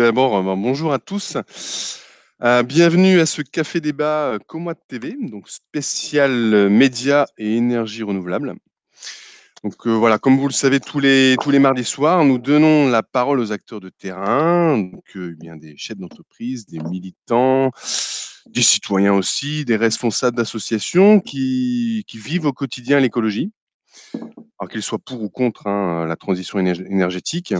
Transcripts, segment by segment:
d'abord, euh, bonjour à tous. Euh, bienvenue à ce café débat Comwat TV, donc spécial médias et énergie renouvelable. Donc voilà, comme vous le savez, tous les, tous les mardis soirs, nous donnons la parole aux acteurs de terrain, donc eh bien des chefs d'entreprise, des militants, des citoyens aussi, des responsables d'associations qui, qui vivent au quotidien l'écologie, alors qu'ils soient pour ou contre hein, la transition énergétique.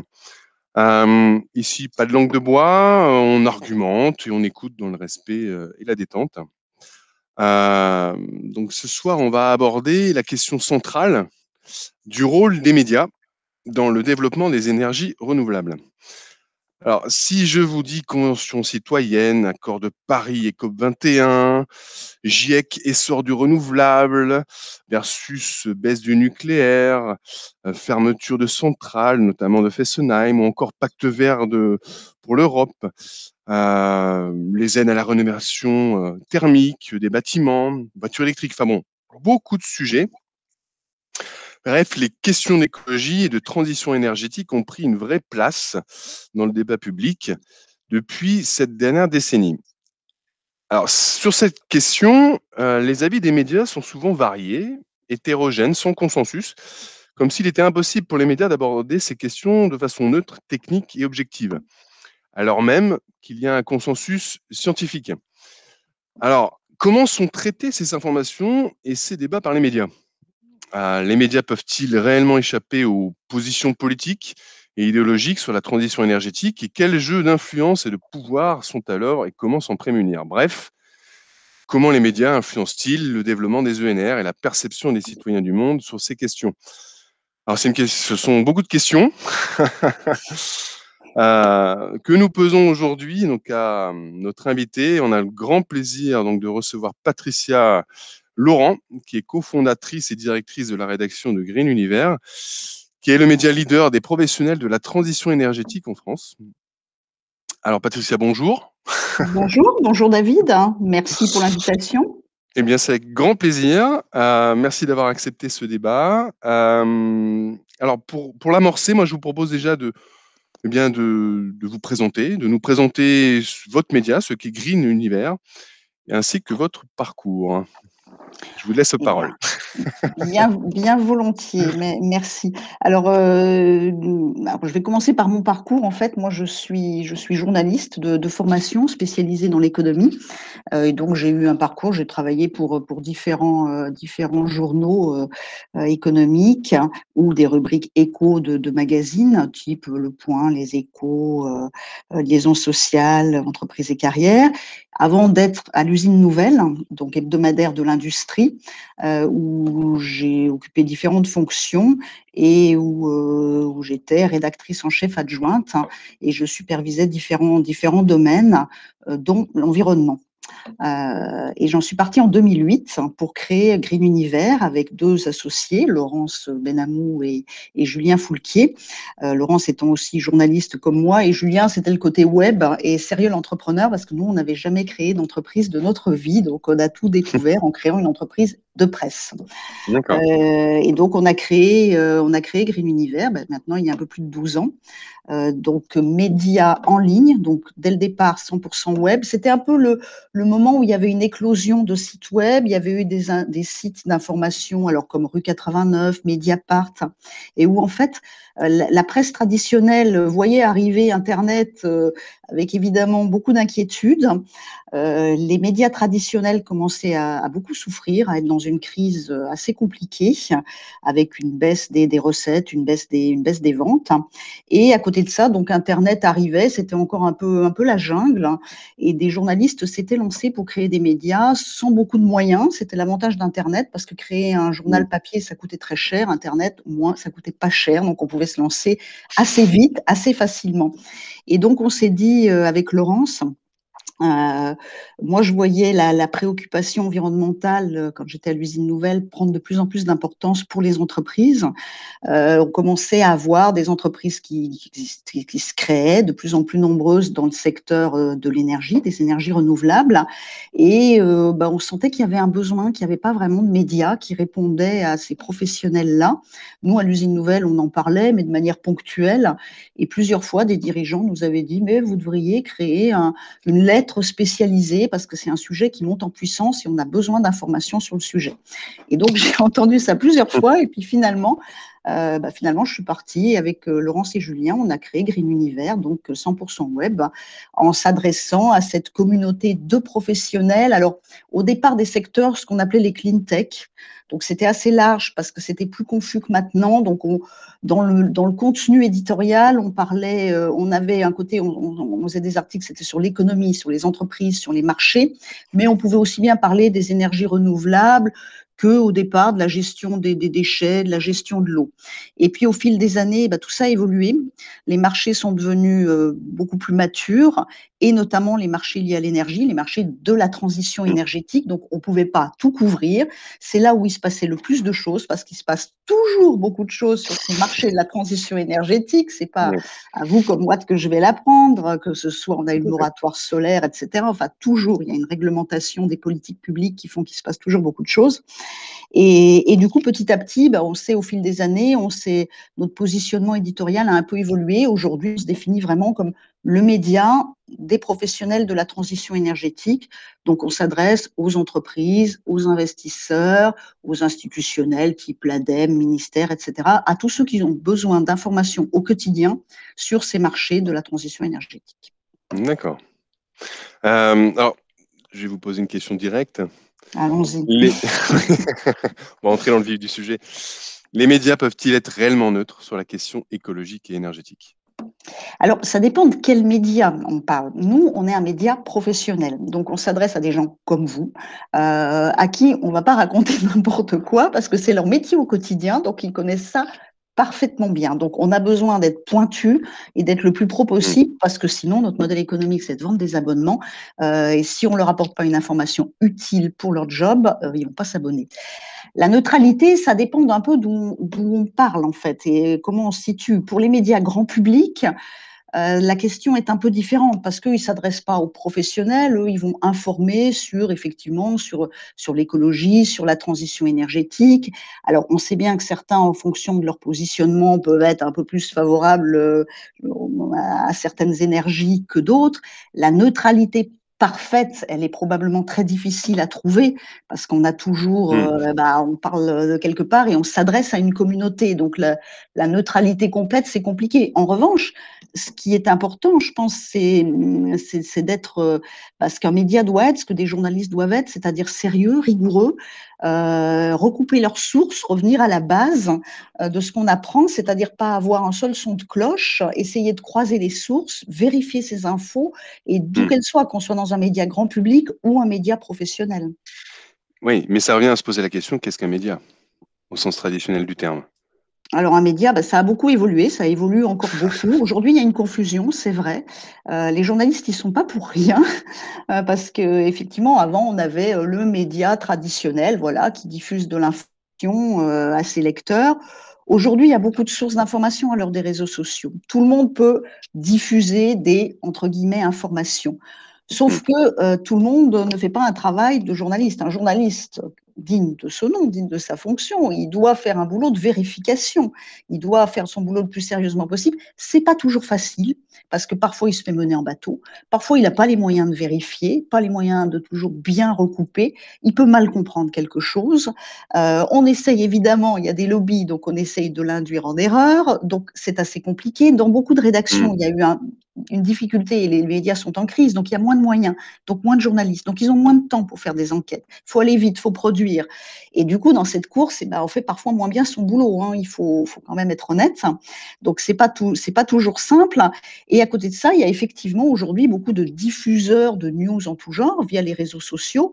Ici, pas de langue de bois, on argumente et on écoute dans le respect et la détente. Donc ce soir, on va aborder la question centrale du rôle des médias dans le développement des énergies renouvelables. Alors, si je vous dis Convention citoyenne, accord de Paris et COP21, GIEC, essor du renouvelable versus baisse du nucléaire, euh, fermeture de centrales, notamment de Fessenheim, ou encore pacte vert de, pour l'Europe, euh, les aides à la rénovation euh, thermique des bâtiments, voitures électriques, enfin bon, beaucoup de sujets. Bref, les questions d'écologie et de transition énergétique ont pris une vraie place dans le débat public depuis cette dernière décennie. Alors, sur cette question, euh, les avis des médias sont souvent variés, hétérogènes, sans consensus, comme s'il était impossible pour les médias d'aborder ces questions de façon neutre, technique et objective, alors même qu'il y a un consensus scientifique. Alors, comment sont traitées ces informations et ces débats par les médias? Ah, les médias peuvent-ils réellement échapper aux positions politiques et idéologiques sur la transition énergétique? Et quels jeux d'influence et de pouvoir sont alors et comment s'en prémunir? Bref, comment les médias influencent-ils le développement des ENR et la perception des citoyens du monde sur ces questions? Alors, ce sont beaucoup de questions. Euh, que nous posons aujourd'hui à notre invité. On a le grand plaisir donc de recevoir Patricia Laurent, qui est cofondatrice et directrice de la rédaction de Green Univers, qui est le média leader des professionnels de la transition énergétique en France. Alors Patricia, bonjour. Bonjour, bonjour David, merci pour l'invitation. Eh bien, c'est avec grand plaisir. Euh, merci d'avoir accepté ce débat. Euh, alors, pour, pour l'amorcer, moi, je vous propose déjà de, eh bien, de, de, vous présenter, de nous présenter votre média, ce qui est Green Univers, ainsi que votre parcours. Je vous laisse la parole. Bien, volontiers, mais merci. Alors, euh, je vais commencer par mon parcours. En fait, moi, je suis, journaliste de, formation spécialisée dans l'économie. Euh, et donc, j'ai eu un parcours, j'ai travaillé pour, euh, différents journaux économiques ou des rubriques échos de, magazines, type Le Point, Les Échos, Liaison sociale, Entreprise et carrière avant d'être à l'usine nouvelle, donc hebdomadaire de l'industrie, euh, où j'ai occupé différentes fonctions et où, euh, où j'étais rédactrice en chef adjointe et je supervisais différents, différents domaines, euh, dont l'environnement. Euh, et j'en suis partie en 2008 pour créer Green Univers avec deux associés, Laurence Benamou et, Julien Foulquier. Euh, Laurence étant aussi journaliste comme moi et Julien, c'était le côté web et sérieux l'entrepreneur parce que nous, on n'avait jamais créé d'entreprise de notre vie. Donc, on a tout découvert en créant une entreprise de presse. Euh, et donc, on a créé, on a créé Green Univers, ben, maintenant il y a un peu plus de 12 ans. Euh, donc médias en ligne, donc dès le départ 100% web. C'était un peu le, le, moment où il y avait une éclosion de sites web, il y avait eu des, des sites d'information, alors comme Rue 89, Mediapart, et où en fait euh, la, presse traditionnelle voyait arriver Internet euh, avec évidemment beaucoup d'inquiétudes. les médias traditionnels commençaient à, à, beaucoup souffrir, à être dans une crise assez compliquée, avec une baisse des, des recettes, une baisse des, une baisse des ventes. Et à côté de ça, donc Internet arrivait, c'était encore un peu, un peu la jungle, hein, et des journalistes s'étaient lancés pour créer des médias sans beaucoup de moyens. C'était l'avantage d'Internet parce que créer un journal papier, ça coûtait très cher. Internet, au moins, ça coûtait pas cher, donc on pouvait se lancer assez vite, assez facilement. Et donc on s'est dit euh, avec Laurence, Euh, moi, je voyais la, préoccupation environnementale, euh, quand j'étais à l'usine nouvelle, prendre de plus en plus d'importance pour les entreprises. Euh, on commençait à avoir des entreprises qui, se créaient, de plus en plus nombreuses dans le secteur de l'énergie, des énergies renouvelables. Et bah, on sentait qu'il y avait un besoin, qu'il n'y avait pas vraiment de médias qui répondaient à ces professionnels-là. Nous, à l'usine nouvelle, on en parlait, mais de manière ponctuelle. Et plusieurs fois, des dirigeants nous avaient dit, mais vous devriez créer un, une lettre spécialisé parce que c'est un sujet qui monte en puissance et on a besoin d'informations sur le sujet. Et donc j'ai entendu ça plusieurs fois et puis finalement, euh, bah, finalement, je suis partie avec euh, Laurence et Julien. On a créé Green Univers, donc 100% euh, web, en s'adressant à cette communauté de professionnels. Alors, au départ des secteurs, ce qu'on appelait les clean tech. Donc, c'était assez large parce que c'était plus confus que maintenant. Donc, on, dans, le, contenu éditorial, on parlait, on avait un côté, on faisait des articles, c'était sur l'économie, sur les entreprises, sur les marchés, mais on pouvait aussi bien parler des énergies renouvelables, que au départ de la gestion des, déchets, de la gestion de l'eau. Et puis au fil des années, bah, tout ça a évolué. Les marchés sont devenus euh, beaucoup plus matures et notamment les marchés liés à l'énergie, les marchés de la transition énergétique. Donc on ne pouvait pas tout couvrir. C'est là où il se passait le plus de choses parce qu'il se passe toujours beaucoup de choses sur ces marchés de la transition énergétique. C'est pas à vous comme moi que je vais l'apprendre, que ce soit on a une moratoire solaire, etc. Enfin toujours il y a une réglementation des politiques publiques qui font qu'il se passe toujours beaucoup de choses. Et, du coup, petit à petit, bah, on sait au fil des années, on sait notre positionnement éditorial a un peu évolué. Aujourd'hui, on se définit vraiment comme le média des professionnels de la transition énergétique. Donc, on s'adresse aux entreprises, aux investisseurs, aux institutionnels type l'ADEME, ministère, etc., à tous ceux qui ont besoin d'informations au quotidien sur ces marchés de la transition énergétique. D'accord. Euh, alors, je vais vous poser une question directe. Allons-y. on va entrer dans le vif du sujet. Les médias peuvent-ils être réellement neutres sur la question écologique et énergétique? Alors, ça dépend de quels médias on parle. Nous, on est un média professionnel, donc on s'adresse à des gens comme vous, euh, à qui on ne va pas raconter n'importe quoi, parce que c'est leur métier au quotidien, donc ils connaissent ça parfaitement bien. Donc, on a besoin d'être pointu et d'être le plus pro possible parce que sinon, notre modèle économique, c'est de vendre des abonnements. Euh, et si on ne leur apporte pas une information utile pour leur job, euh, ils ne vont pas s'abonner. La neutralité, ça dépend d'un peu d'où on parle, en fait, et comment on se situe. Pour les médias grand public, euh, la question est un peu différente parce qu'ils ne s'adressent pas aux professionnels, eux, ils vont informer sur, effectivement, sur, sur l'écologie, sur la transition énergétique. Alors, on sait bien que certains, en fonction de leur positionnement, peuvent être un peu plus favorables euh, à certaines énergies que d'autres. La neutralité parfaite, elle est probablement très difficile à trouver parce qu'on a toujours, mmh. euh, bah, on parle de quelque part et on s'adresse à une communauté. Donc la, la neutralité complète, c'est compliqué. En revanche, ce qui est important, je pense, c'est d'être, euh, parce qu'un média doit être, ce que des journalistes doivent être, c'est-à-dire sérieux, rigoureux, euh, recouper leurs sources, revenir à la base de ce qu'on apprend, c'est-à-dire pas avoir un seul son de cloche, essayer de croiser les sources, vérifier ces infos, et d'où mmh. qu'elles soient, qu'on soit dans un média grand public ou un média professionnel. Oui, mais ça revient à se poser la question, qu'est-ce qu'un média, au sens traditionnel du terme? Alors un média, bah, ça a beaucoup évolué, ça évolue encore beaucoup. Aujourd'hui, il y a une confusion, c'est vrai. Euh, les journalistes, ils sont pas pour rien, euh, parce que effectivement, avant, on avait euh, le média traditionnel, voilà, qui diffuse de l'information à ses lecteurs. Aujourd'hui, il y a beaucoup de sources d'information à l'heure des réseaux sociaux. Tout le monde peut diffuser des entre guillemets informations. Sauf que tout le monde ne fait pas un travail de journaliste. Un journaliste digne de ce nom, digne de sa fonction. Il doit faire un boulot de vérification. Il doit faire son boulot le plus sérieusement possible. C'est pas toujours facile parce que parfois il se fait mener en bateau. Parfois il n'a pas les moyens de vérifier, pas les moyens de toujours bien recouper. Il peut mal comprendre quelque chose. Euh, on essaye évidemment, il y a des lobbies, donc on essaye de l'induire en erreur. Donc c'est assez compliqué. Dans beaucoup de rédactions, mmh. il y a eu un, une difficulté et les médias sont en crise, donc il y a moins de moyens, donc moins de journalistes, donc ils ont moins de temps pour faire des enquêtes. Il faut aller vite, il faut produire. Et du coup, dans cette course, eh ben, on fait parfois moins bien son boulot. Hein. Il faut, faut, quand même être honnête. Donc c'est pas pas toujours simple. Et à côté de ça, il y a effectivement aujourd'hui beaucoup de diffuseurs de news en tout genre via les réseaux sociaux.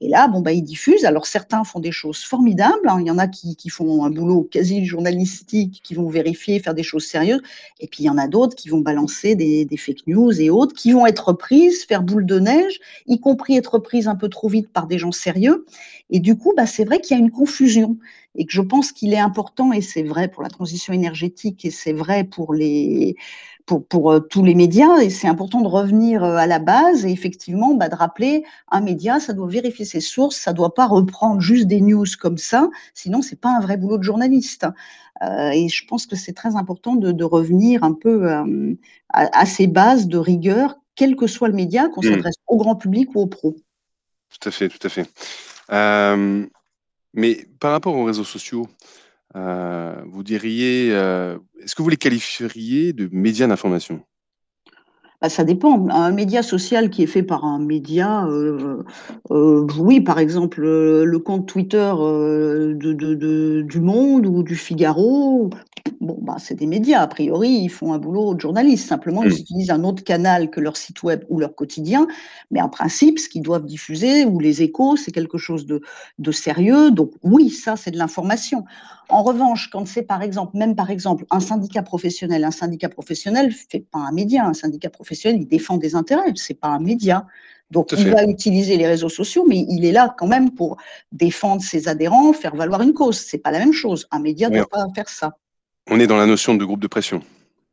Et là, bon, bah, ils diffusent. Alors certains font des choses formidables. hein. Il y en a qui, qui font un boulot quasi journalistique, qui vont vérifier, faire des choses sérieuses. Et puis il y en a d'autres qui vont balancer des, fake news et autres, qui vont être reprises, faire boule de neige, y compris être reprises un peu trop vite par des gens sérieux. Et du coup, bah, c'est vrai qu'il y a une confusion et que je pense qu'il est important, et c'est vrai pour la transition énergétique, et c'est vrai pour les, pour, pour euh, tous les médias, et c'est important de revenir euh, à la base et effectivement bah, de rappeler un média, ça doit vérifier ses sources, ça doit pas reprendre juste des news comme ça, sinon c'est pas un vrai boulot de journaliste. Euh, et je pense que c'est très important de, de revenir un peu euh, à, à ces bases de rigueur, quel que soit le média, qu'on Mmh. s'adresse au grand public ou aux pros. Tout à fait, tout à fait. Euh, mais par rapport aux réseaux sociaux, euh, vous diriez, euh, est-ce que vous les qualifieriez de médias d'information? Bah, ça dépend. Un média social qui est fait par un média, heu, oui, par exemple, le compte Twitter, de du Monde ou du Figaro, bon, bah, c'est des médias. A priori, ils font un boulot de journaliste. Simplement, ils Mmh. utilisent un autre canal que leur site web ou leur quotidien. Mais en principe, ce qu'ils doivent diffuser ou les échos, c'est quelque chose de de sérieux. Donc oui, ça, c'est de l'information. En revanche, quand c'est par exemple, même par exemple, un syndicat professionnel, un syndicat professionnel fait pas un média. Un syndicat professionnel, il défend des intérêts, c'est pas un média. Donc, il va utiliser les réseaux sociaux, mais il est là quand même pour défendre ses adhérents, faire valoir une cause. C'est pas la même chose. Un média Oui, doit pas faire ça. On est dans la notion de groupe de pression.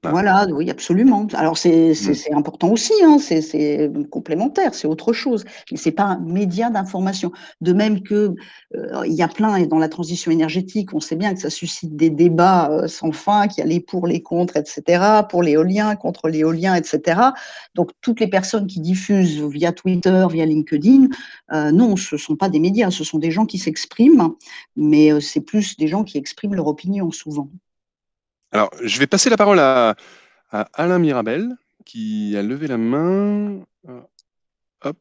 Là. Voilà, oui, absolument. Alors c'est Mmh. c'est important aussi, hein, c'est complémentaire, c'est autre chose. Mais c'est pas un média d'information. De même que, heu, il y a plein et dans la transition énergétique, on sait bien que ça suscite des débats, heu, sans fin, qu'il y a les pour, les contre, et cetera. Pour l'éolien, contre l'éolien, et cetera. Donc toutes les personnes qui diffusent via Twitter, via LinkedIn, heu, non, ce sont pas des médias, ce sont des gens qui s'expriment, mais c'est plus des gens qui expriment leur opinion souvent. Alors, je vais passer la parole à, Alain Mirabel, qui a levé la main. Euh, Hop.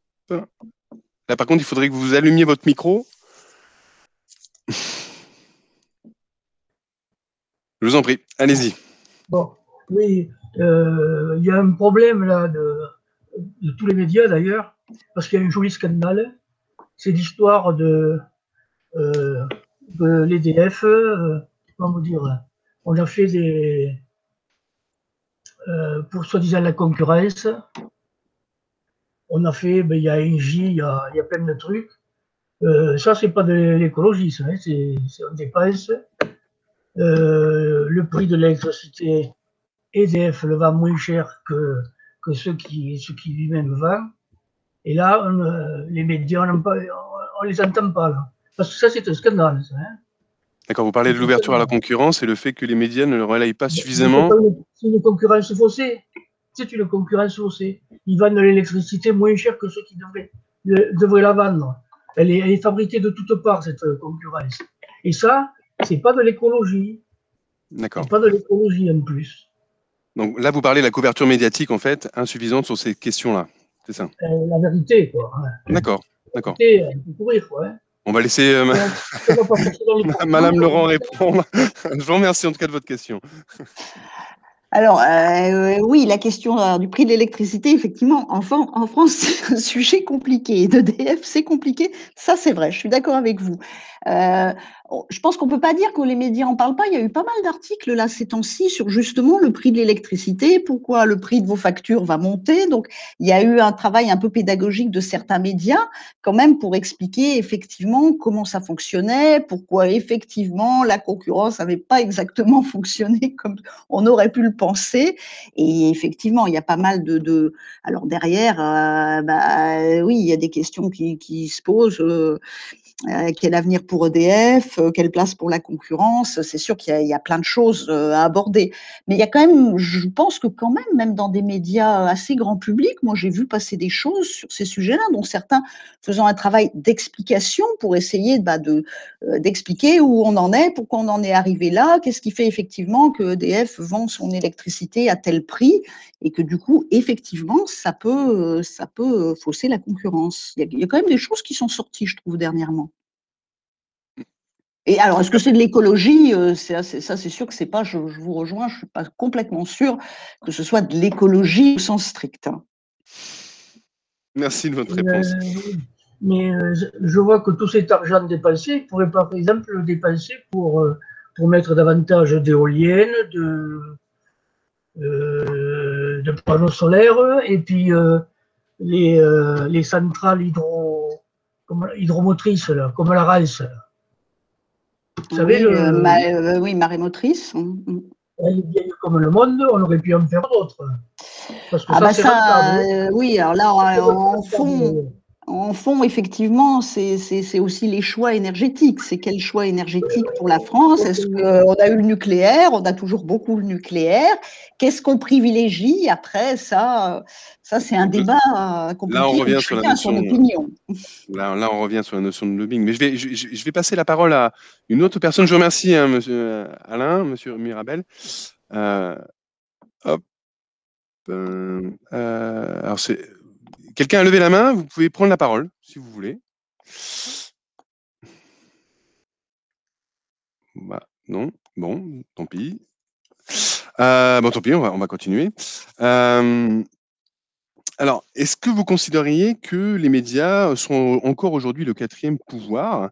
Là, par contre, il faudrait que vous allumiez votre micro. Je vous en prie, allez-y. Bon, oui, euh, il y a un problème là de, tous les médias d'ailleurs, parce qu'il y a un joli scandale. C'est l'histoire de, euh, l'EDF. comment vous dire On a fait des. euh, pour soi-disant la concurrence. On a fait, ben, il y a Engie, il y a, plein de trucs. Euh, ça, c'est pas de l'écologie, ça, hein, c'est on dépense. Euh, le prix de l'électricité, EDF le vend moins cher que, que ceux qui, ceux qui lui-même vendent. Et là, les médias, on, on les entend pas. Là. Parce que ça, c'est un scandale. Ça, hein. D'accord, vous parlez de l'ouverture à la concurrence et le fait que les médias ne le relayent pas suffisamment. C'est une- concurrence faussée. C'est une concurrence faussée. Ils vendent l'électricité moins cher que ceux qui devraient, le- devraient la vendre. Elle est, elle est fabriquée de toutes parts, cette euh, concurrence. Et ça, c'est pas de l'écologie. D'accord. Pas de l'écologie en plus. Donc là, vous parlez de la couverture médiatique, en fait, insuffisante sur ces questions-là. C'est ça. Euh, la vérité, quoi. D'accord, d'accord. Elle peut courir, quoi. hein. On va laisser euh, Madame. Laurent répondre. Je vous remercie en tout cas de votre question. Alors, euh, oui, la question euh, du prix de l'électricité, effectivement, en, Fran- en France, c'est un sujet compliqué. D'EDF, c'est compliqué. Ça, c'est vrai, je suis d'accord avec vous. Euh, je pense qu'on peut pas dire que les médias en parlent pas. Il y a eu pas mal d'articles là ces temps-ci sur justement le prix de l'électricité, pourquoi le prix de vos factures va monter. Donc, il y a eu un travail un peu pédagogique de certains médias quand même pour expliquer effectivement comment ça fonctionnait, pourquoi effectivement la concurrence n'avait pas exactement fonctionné comme on aurait pu le penser. Et effectivement, il y a pas mal de. alors derrière, euh, bah, oui, il y a des questions qui, se posent. euh, quel avenir pour EDF, euh, quelle place pour la concurrence C'est sûr qu'il y, a- plein de choses euh, à aborder. Mais il y a quand même, je pense que quand même, même dans des médias assez grand public, moi j'ai vu passer des choses sur ces sujets-là, dont certains faisant un travail d'explication pour essayer bah, de, euh, d'expliquer où on en est, pourquoi on en est arrivé là, qu'est-ce qui fait effectivement que EDF vend son électricité à tel prix et que du coup, effectivement, ça peut, euh, ça peut euh, fausser la concurrence. Il y a quand même des choses qui sont sorties, je trouve, dernièrement. Et alors, est-ce que c'est de l'écologie Ça, c'est sûr que c'est pas. Je, vous rejoins. Je suis pas complètement sûr que ce soit de l'écologie au sens strict. Hein. Merci de votre réponse. mais je vois que tout cet argent dépensé pourrait par exemple le dépenser pour pour mettre davantage d'éoliennes, de, euh, de panneaux solaires, et puis euh, les, euh, les, centrales hydro, comme, hydromotrices, là, comme la RALS. Vous savez, le, oui, marémotrice. Mm, mm. Elle est vieille comme le monde, on aurait pu en faire d'autres. Ah bah ça, oui, alors là, en fond, en fond, effectivement, c'est aussi les choix énergétiques. C'est quel choix énergétique pour la France? Est-ce qu'on a eu le nucléaire? On a toujours beaucoup le nucléaire. Qu'est-ce qu'on privilégie Après, ça, ça c'est un débat compliqué. Là, on revient sur la notion. Opinion. Là, on revient sur la notion de lobbying. Mais je vais, je, vais passer la parole à une autre personne. Je remercie hein, Monsieur Alain, Monsieur Mirabel. Euh, hop. Euh, euh, alors c'est Quelqu'un a levé la main, vous pouvez prendre la parole si vous voulez. Bah, non, bon, tant pis. Euh, bon, tant pis, on va, continuer. Euh, alors, est-ce que vous considériez que les médias sont encore aujourd'hui le quatrième pouvoir?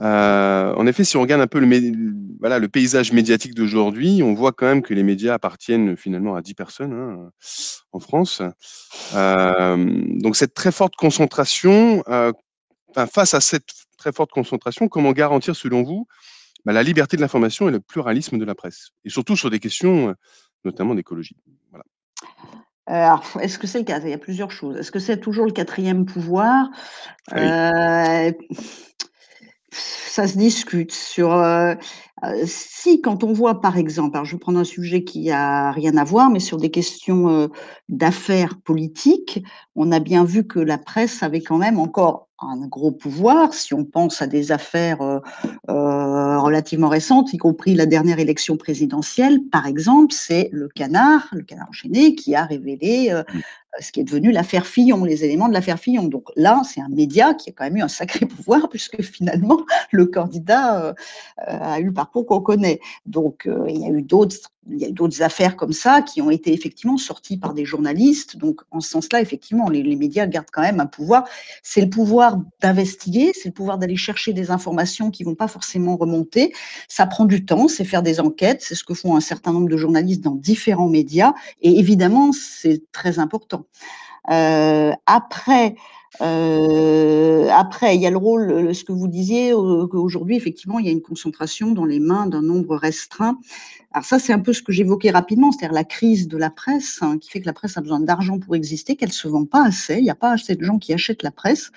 Euh, En effet, si on regarde un peu le, voilà, le paysage médiatique d'aujourd'hui, on voit quand même que les médias appartiennent finalement à 10 personnes hein, en France. Euh, donc, cette très forte concentration, euh, face à cette très forte concentration, comment garantir, selon vous, bah, la liberté de l'information et le pluralisme de la presse? Et surtout sur des questions, notamment d'écologie. Voilà. Euh, est-ce que c'est le cas? Il y a plusieurs choses. Est-ce que c'est toujours le quatrième pouvoir? Euh, Ça se discute. Sur euh, si, quand on voit, par exemple, alors je vais prendre un sujet qui a rien à voir, mais sur des questions d'affaires politiques, on a bien vu que la presse avait quand même encore un gros pouvoir. Si on pense à des affaires relativement récentes, y compris la dernière élection présidentielle, par exemple, c'est le Canard, le Canard enchaîné, qui a révélé euh, mmh. Ce qui est devenu l'affaire Fillon, les éléments de l'affaire Fillon. Donc là, c'est un média qui a quand même eu un sacré pouvoir, puisque finalement, le candidat euh, a eu le parcours qu'on connaît. Donc, euh, il y a eu d'autres il y a d'autres affaires comme ça qui ont été effectivement sorties par des journalistes. Donc, en ce sens-là, effectivement, les, médias gardent quand même un pouvoir. C'est le pouvoir d'investiguer, c'est le pouvoir d'aller chercher des informations qui vont pas forcément remonter. Ça prend du temps, c'est faire des enquêtes, c'est ce que font un certain nombre de journalistes dans différents médias. Et évidemment, c'est très important. Euh, après, euh, après, il y a le rôle, ce que vous disiez, qu'aujourd'hui, effectivement, il y a une concentration dans les mains d'un nombre restreint. Alors ça, c'est un peu ce que j'évoquais rapidement, c'est-à-dire la crise de la presse, hein, qui fait que la presse a besoin d'argent pour exister, qu'elle se vend pas assez, il n'y a pas assez de gens qui achètent la presse.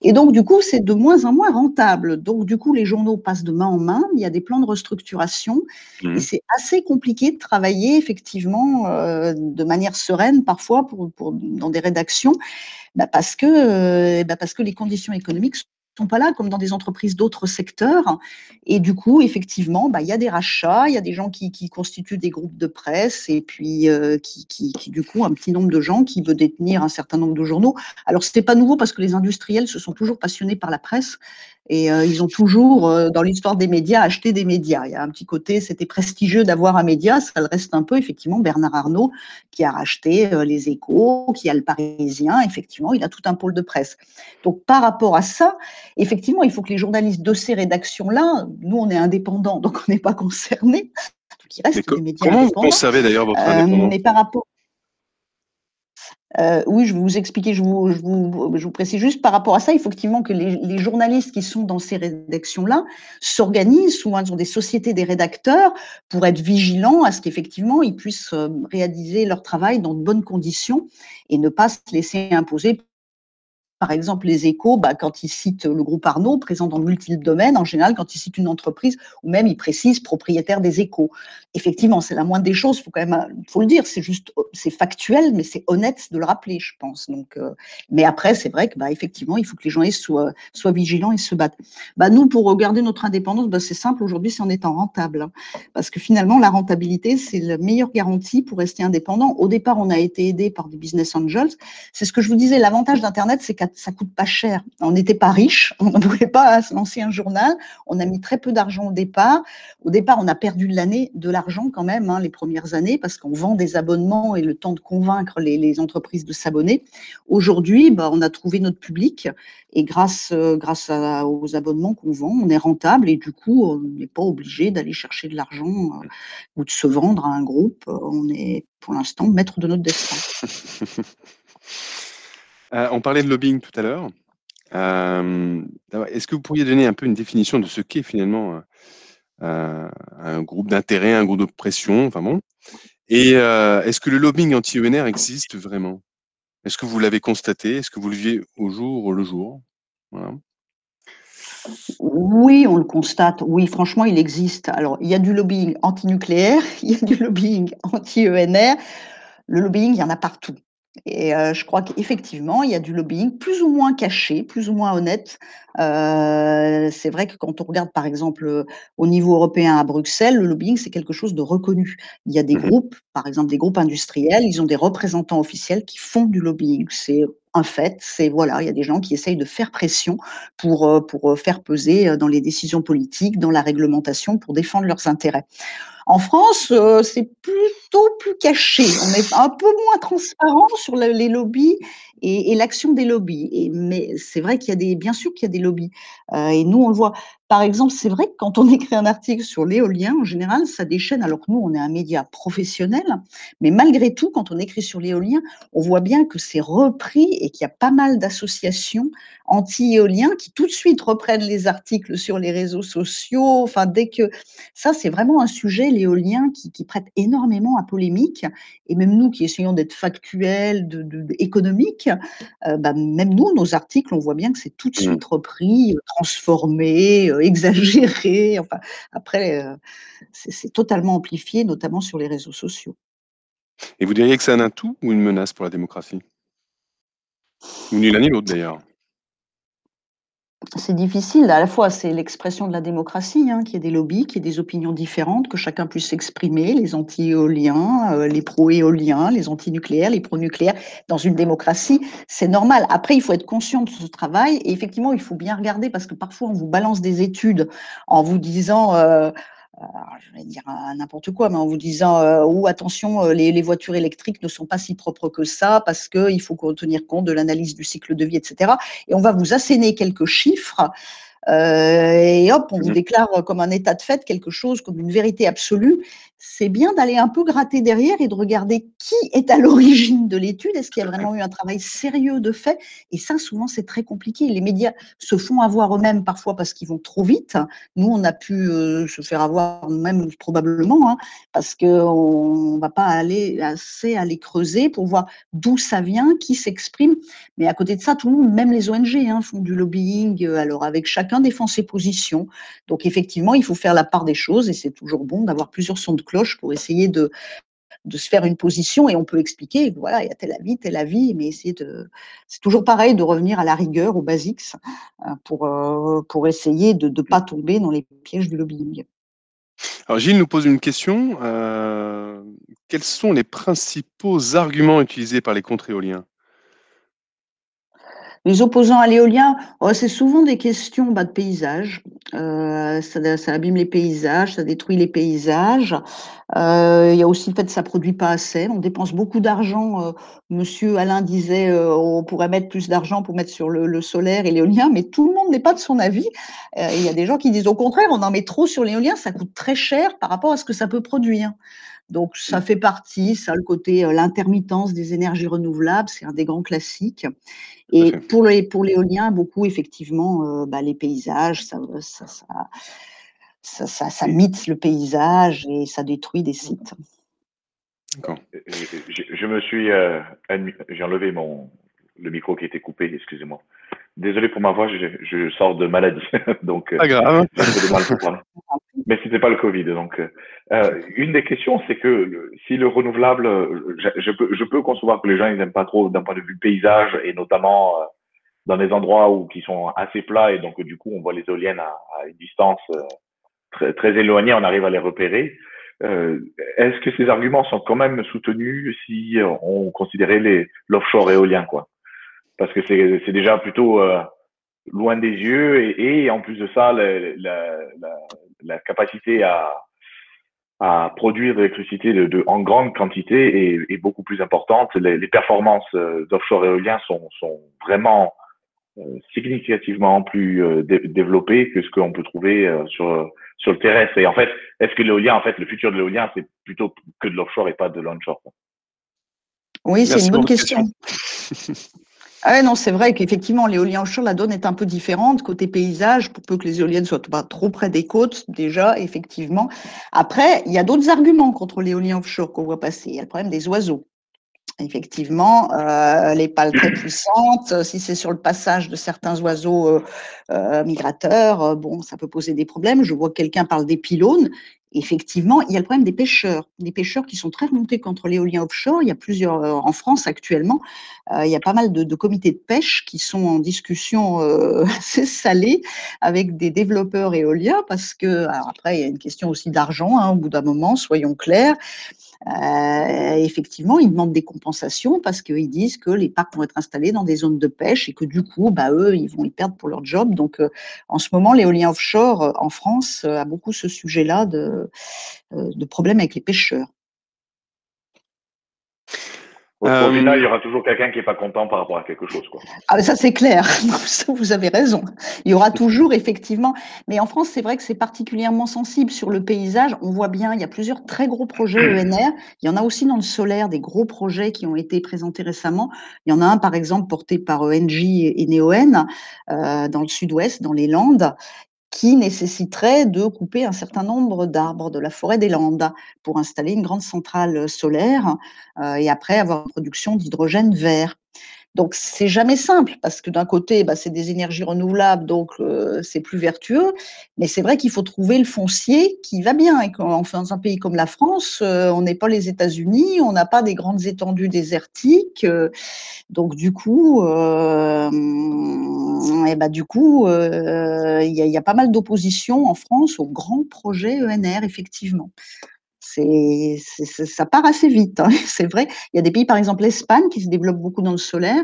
Et donc, du coup, c'est de moins en moins rentable. Donc, du coup, les journaux passent de main en main, il y a des plans de restructuration, et mmh. c'est assez compliqué de travailler, effectivement, euh, de manière sereine, parfois, pour, pour, dans des rédactions. Bah parce, que, euh, bah parce que les conditions économiques sont pas là comme dans des entreprises d'autres secteurs. Et du coup, effectivement, bah, il y a des rachats, il y a des gens qui, qui, constituent des groupes de presse et puis euh, qui, qui, du coup, un petit nombre de gens qui veulent détenir un certain nombre de journaux. Alors, ce n'était pas nouveau parce que les industriels se sont toujours passionnés par la presse et euh, ils ont toujours, euh, dans l'histoire des médias, acheté des médias. Il y a un petit côté, c'était prestigieux d'avoir un média, ça le reste un peu, effectivement, Bernard Arnault, qui a racheté les échos, qui a le Parisien, effectivement, il a tout un pôle de presse. Donc, par rapport à ça, effectivement, il faut que les journalistes de ces rédactions-là, nous, on est indépendants, donc on n'est pas concernés. Donc, il reste des médias comment vous conservez d'ailleurs votre indépendance Mais par rapport euh, oui, je vais vous expliquer, je vous, je, vous, je vous, précise juste par rapport à ça, effectivement que les, les journalistes qui sont dans ces rédactions-là s'organisent, souvent ils ont des sociétés des rédacteurs, pour être vigilants à ce qu'effectivement ils puissent euh, réaliser leur travail dans de bonnes conditions et ne pas se laisser imposer par exemple, les échos, bah, quand ils citent le groupe Arnaud, présent dans multiples domaines, en général, quand ils citent une entreprise, ou même ils précisent propriétaire des échos. Effectivement, c'est la moindre des choses, faut quand même, faut le dire, c'est juste, c'est factuel, mais c'est honnête de le rappeler, je pense. Donc, euh, mais après, c'est vrai que, bah, effectivement, il faut que les journalistes soient, soient vigilants et se battent. Bah, nous, pour regarder notre indépendance, c'est simple, aujourd'hui, c'est en étant rentable. Hein. parce que finalement, la rentabilité, c'est la meilleure garantie pour rester indépendant. Au départ, on a été aidé par des business angels. C'est ce que je vous disais, l'avantage d'Internet, c'est qu'à ça coûte pas cher. On n'était pas riche, on ne pouvait pas se lancer un journal. On a mis très peu d'argent au départ. Au départ, on a perdu de l'année de l'argent quand même hein, les premières années parce qu'on vend des abonnements et le temps de convaincre les, entreprises de s'abonner. Aujourd'hui, bah, on a trouvé notre public et grâce, euh, grâce aux abonnements qu'on vend, on est rentable et du coup, on n'est pas obligé d'aller chercher de l'argent euh, ou de se vendre à un groupe. On est pour l'instant maître de notre destin. Euh, on parlait de lobbying tout à l'heure. Est-ce que vous pourriez donner un peu une définition de ce qu'est finalement un groupe d'intérêt, un groupe de pression, enfin. Et est-ce que le lobbying anti-ENR existe vraiment? Est-ce que vous l'avez constaté? Est-ce que vous le vivez au jour le jour? Oui, on le constate. Oui, franchement, il existe. Alors, il y a du lobbying anti-nucléaire, il y a du lobbying anti-ENR. Le lobbying, il y en a partout. Et je crois qu'effectivement, il y a du lobbying plus ou moins caché, plus ou moins honnête. c'est vrai que quand on regarde, par exemple, au niveau européen à Bruxelles, le lobbying, c'est quelque chose de reconnu. Il y a des mmh groupes, par exemple des groupes industriels, ils ont des représentants officiels qui font du lobbying. C'est un fait, c'est voilà, il y a des gens qui essayent de faire pression pour, pour faire peser dans les décisions politiques, dans la réglementation, pour défendre leurs intérêts. En France, c'est plutôt plus caché. On est un peu moins transparent sur les lobbies et, l'action des lobbies. Et, mais c'est vrai qu'il y a des, bien sûr qu'il y a des lobbies. Euh, et nous, on le voit. Par exemple, c'est vrai que quand on écrit un article sur l'éolien, en général, ça déchaîne, alors que nous, on est un média professionnel. Mais malgré tout, quand on écrit sur l'éolien, on voit bien que c'est repris et qu'il y a pas mal d'associations anti-éoliens qui tout de suite reprennent les articles sur les réseaux sociaux. Enfin, dès que ça, c'est vraiment un sujet, l'éolien, qui, qui, prête énormément à polémique. Et même nous qui essayons d'être factuels, de, de, économiques, euh, bah, même nous, nos articles, on voit bien que c'est tout de mmh. suite repris, transformé, euh, exagéré. Enfin, après, euh, c'est totalement amplifié, notamment sur les réseaux sociaux. Et vous diriez que c'est un atout ou une menace pour la démocratie? Ou ni l'un ni l'autre d'ailleurs c'est difficile. À la fois, c'est l'expression de la démocratie, hein, qu'il y des lobbies, qu'il y ait des opinions différentes, que chacun puisse s'exprimer, les anti-éoliens, euh, les pro-éoliens, les anti-nucléaires, les pro-nucléaires. Dans une démocratie, c'est normal. Après, il faut être conscient de ce travail et effectivement, il faut bien regarder parce que parfois, on vous balance des études en vous disant euh, je vais dire n'importe quoi, mais en vous disant euh, ou attention, euh, les, voitures électriques ne sont pas si propres que ça parce qu'il faut tenir compte de l'analyse du cycle de vie, etc. Et on va vous asséner quelques chiffres euh, et hop, on vous mmh déclare comme un état de fait quelque chose, comme une vérité absolue. C'est bien d'aller un peu gratter derrière et de regarder qui est à l'origine de l'étude. Est-ce qu'il y a vraiment eu un travail sérieux de fait? Et ça, souvent, c'est très compliqué. Les médias se font avoir eux-mêmes parfois parce qu'ils vont trop vite. Nous, on a pu euh, se faire avoir même probablement hein, parce qu'on ne va pas aller assez aller creuser pour voir d'où ça vient, qui s'exprime. Mais à côté de ça, tout le monde, même les ONG, hein, font du lobbying. Alors avec chaque défend ses positions. Donc effectivement, il faut faire la part des choses et c'est toujours bon d'avoir plusieurs sons de cloche pour essayer de, de se faire une position et on peut expliquer, voilà, il y a tel avis, tel avis, mais c'est toujours pareil de revenir à la rigueur, aux basics, euh, pour, euh, pour essayer de ne pas tomber dans les pièges du lobbying. Alors Gilles nous pose une question. Euh, quels sont les principaux arguments utilisés par les contre-éoliens? Les opposants à l'éolien, oh, c'est souvent des questions bah, de paysage. Euh, ça, abîme les paysages, ça détruit les paysages. Euh, il y a aussi le fait que ça produit pas assez. On dépense beaucoup d'argent. Euh, monsieur Alain disait on pourrait mettre plus d'argent pour mettre sur le, solaire et l'éolien, mais tout le monde n'est pas de son avis. Il y a des gens qui disent au contraire, on en met trop sur l'éolien, ça coûte très cher par rapport à ce que ça peut produire. Donc ça fait partie, ça le côté l'intermittence des énergies renouvelables, c'est un des grands classiques. Et pour les pour l'éolien, beaucoup effectivement, bah, les paysages, ça ça, ça, ça, ça, mythe le paysage et ça détruit des sites. Je, je, me suis, j'ai enlevé mon le micro qui était coupé, excusez-moi. Désolé pour ma voix, je, je sors de maladie, donc pas grave. Mais c'était pas le Covid, donc euh, une des questions, c'est que si le renouvelable, je, je, peux, je peux concevoir que les gens ils n'aiment pas trop d'un point de vue paysage et notamment euh, dans des endroits où qui sont assez plats et donc du coup on voit les éoliennes à, à une distance euh, très, très éloignée, on arrive à les repérer. Euh, Est-ce que ces arguments sont quand même soutenus si on considérait les l'offshore éolien quoi? Parce que c'est déjà plutôt loin des yeux et, en plus de ça, la, capacité à, à produire de l'électricité de, en grande quantité est, beaucoup plus importante. Les, performances d'offshore éolien sont, sont vraiment significativement plus développées que ce qu'on peut trouver sur sur le terrestre. Et en fait, est-ce que l'éolien, en fait, le futur de l'éolien, c'est plutôt que de l'offshore et pas de l'onshore Oui, c'est une bonne question. Ah non, c'est vrai qu'effectivement, l'éolien offshore, la donne est un peu différente. Côté paysage, pour peu que les éoliennes soient pas trop près des côtes, déjà, effectivement. Après, il y a d'autres arguments contre l'éolien offshore qu'on voit passer. Il y a le problème des oiseaux. Effectivement, euh, les pales très puissantes, si c'est sur le passage de certains oiseaux euh, euh, migrateurs, bon, ça peut poser des problèmes. Je vois que quelqu'un parle des pylônes. Effectivement, il y a le problème des pêcheurs, des pêcheurs qui sont très remontés contre l'éolien offshore. Il y a plusieurs en France actuellement. il y a pas mal de, comités de pêche qui sont en discussion assez salée avec des développeurs éoliens parce que, après, il y a une question aussi d'argent. Hein, au bout d'un moment, soyons clairs. Euh, effectivement, ils demandent des compensations parce qu'ils disent que les parcs vont être installés dans des zones de pêche et que du coup, bah, eux, ils vont y perdre pour leur job. Donc, euh, en ce moment, l'éolien offshore euh, en France a beaucoup ce sujet-là de, de problème avec les pêcheurs. Au, euh, final, il y aura toujours quelqu'un qui n'est pas content par rapport à quelque chose. Quoi. Ah, ça, c'est clair. vous avez raison. Il y aura toujours, effectivement. Mais en France, c'est vrai que c'est particulièrement sensible sur le paysage. On voit bien, il y a plusieurs très gros projets ENR. Il y en a aussi dans le solaire, des gros projets qui ont été présentés récemment. Il y en a un, par exemple, porté par ENGIE et Neoen euh, dans le sud-ouest, dans les Landes, qui nécessiterait de couper un certain nombre d'arbres de la forêt des Landes pour installer une grande centrale solaire euh, et après avoir une production d'hydrogène vert. Donc c'est jamais simple parce que d'un côté, bah, c'est des énergies renouvelables, donc euh, c'est plus vertueux. Mais c'est vrai qu'il faut trouver le foncier qui va bien. Et quand, dans un pays comme la France, euh, on n'est pas les États-Unis, on n'a pas des grandes étendues désertiques. Euh, donc du coup, et bah, du coup, il y, y, a pas mal d'opposition en France aux grands projets ENR, effectivement c'est, ça part assez vite. Hein. C'est vrai. Il y a des pays, par exemple l'Espagne, qui se développe beaucoup dans le solaire.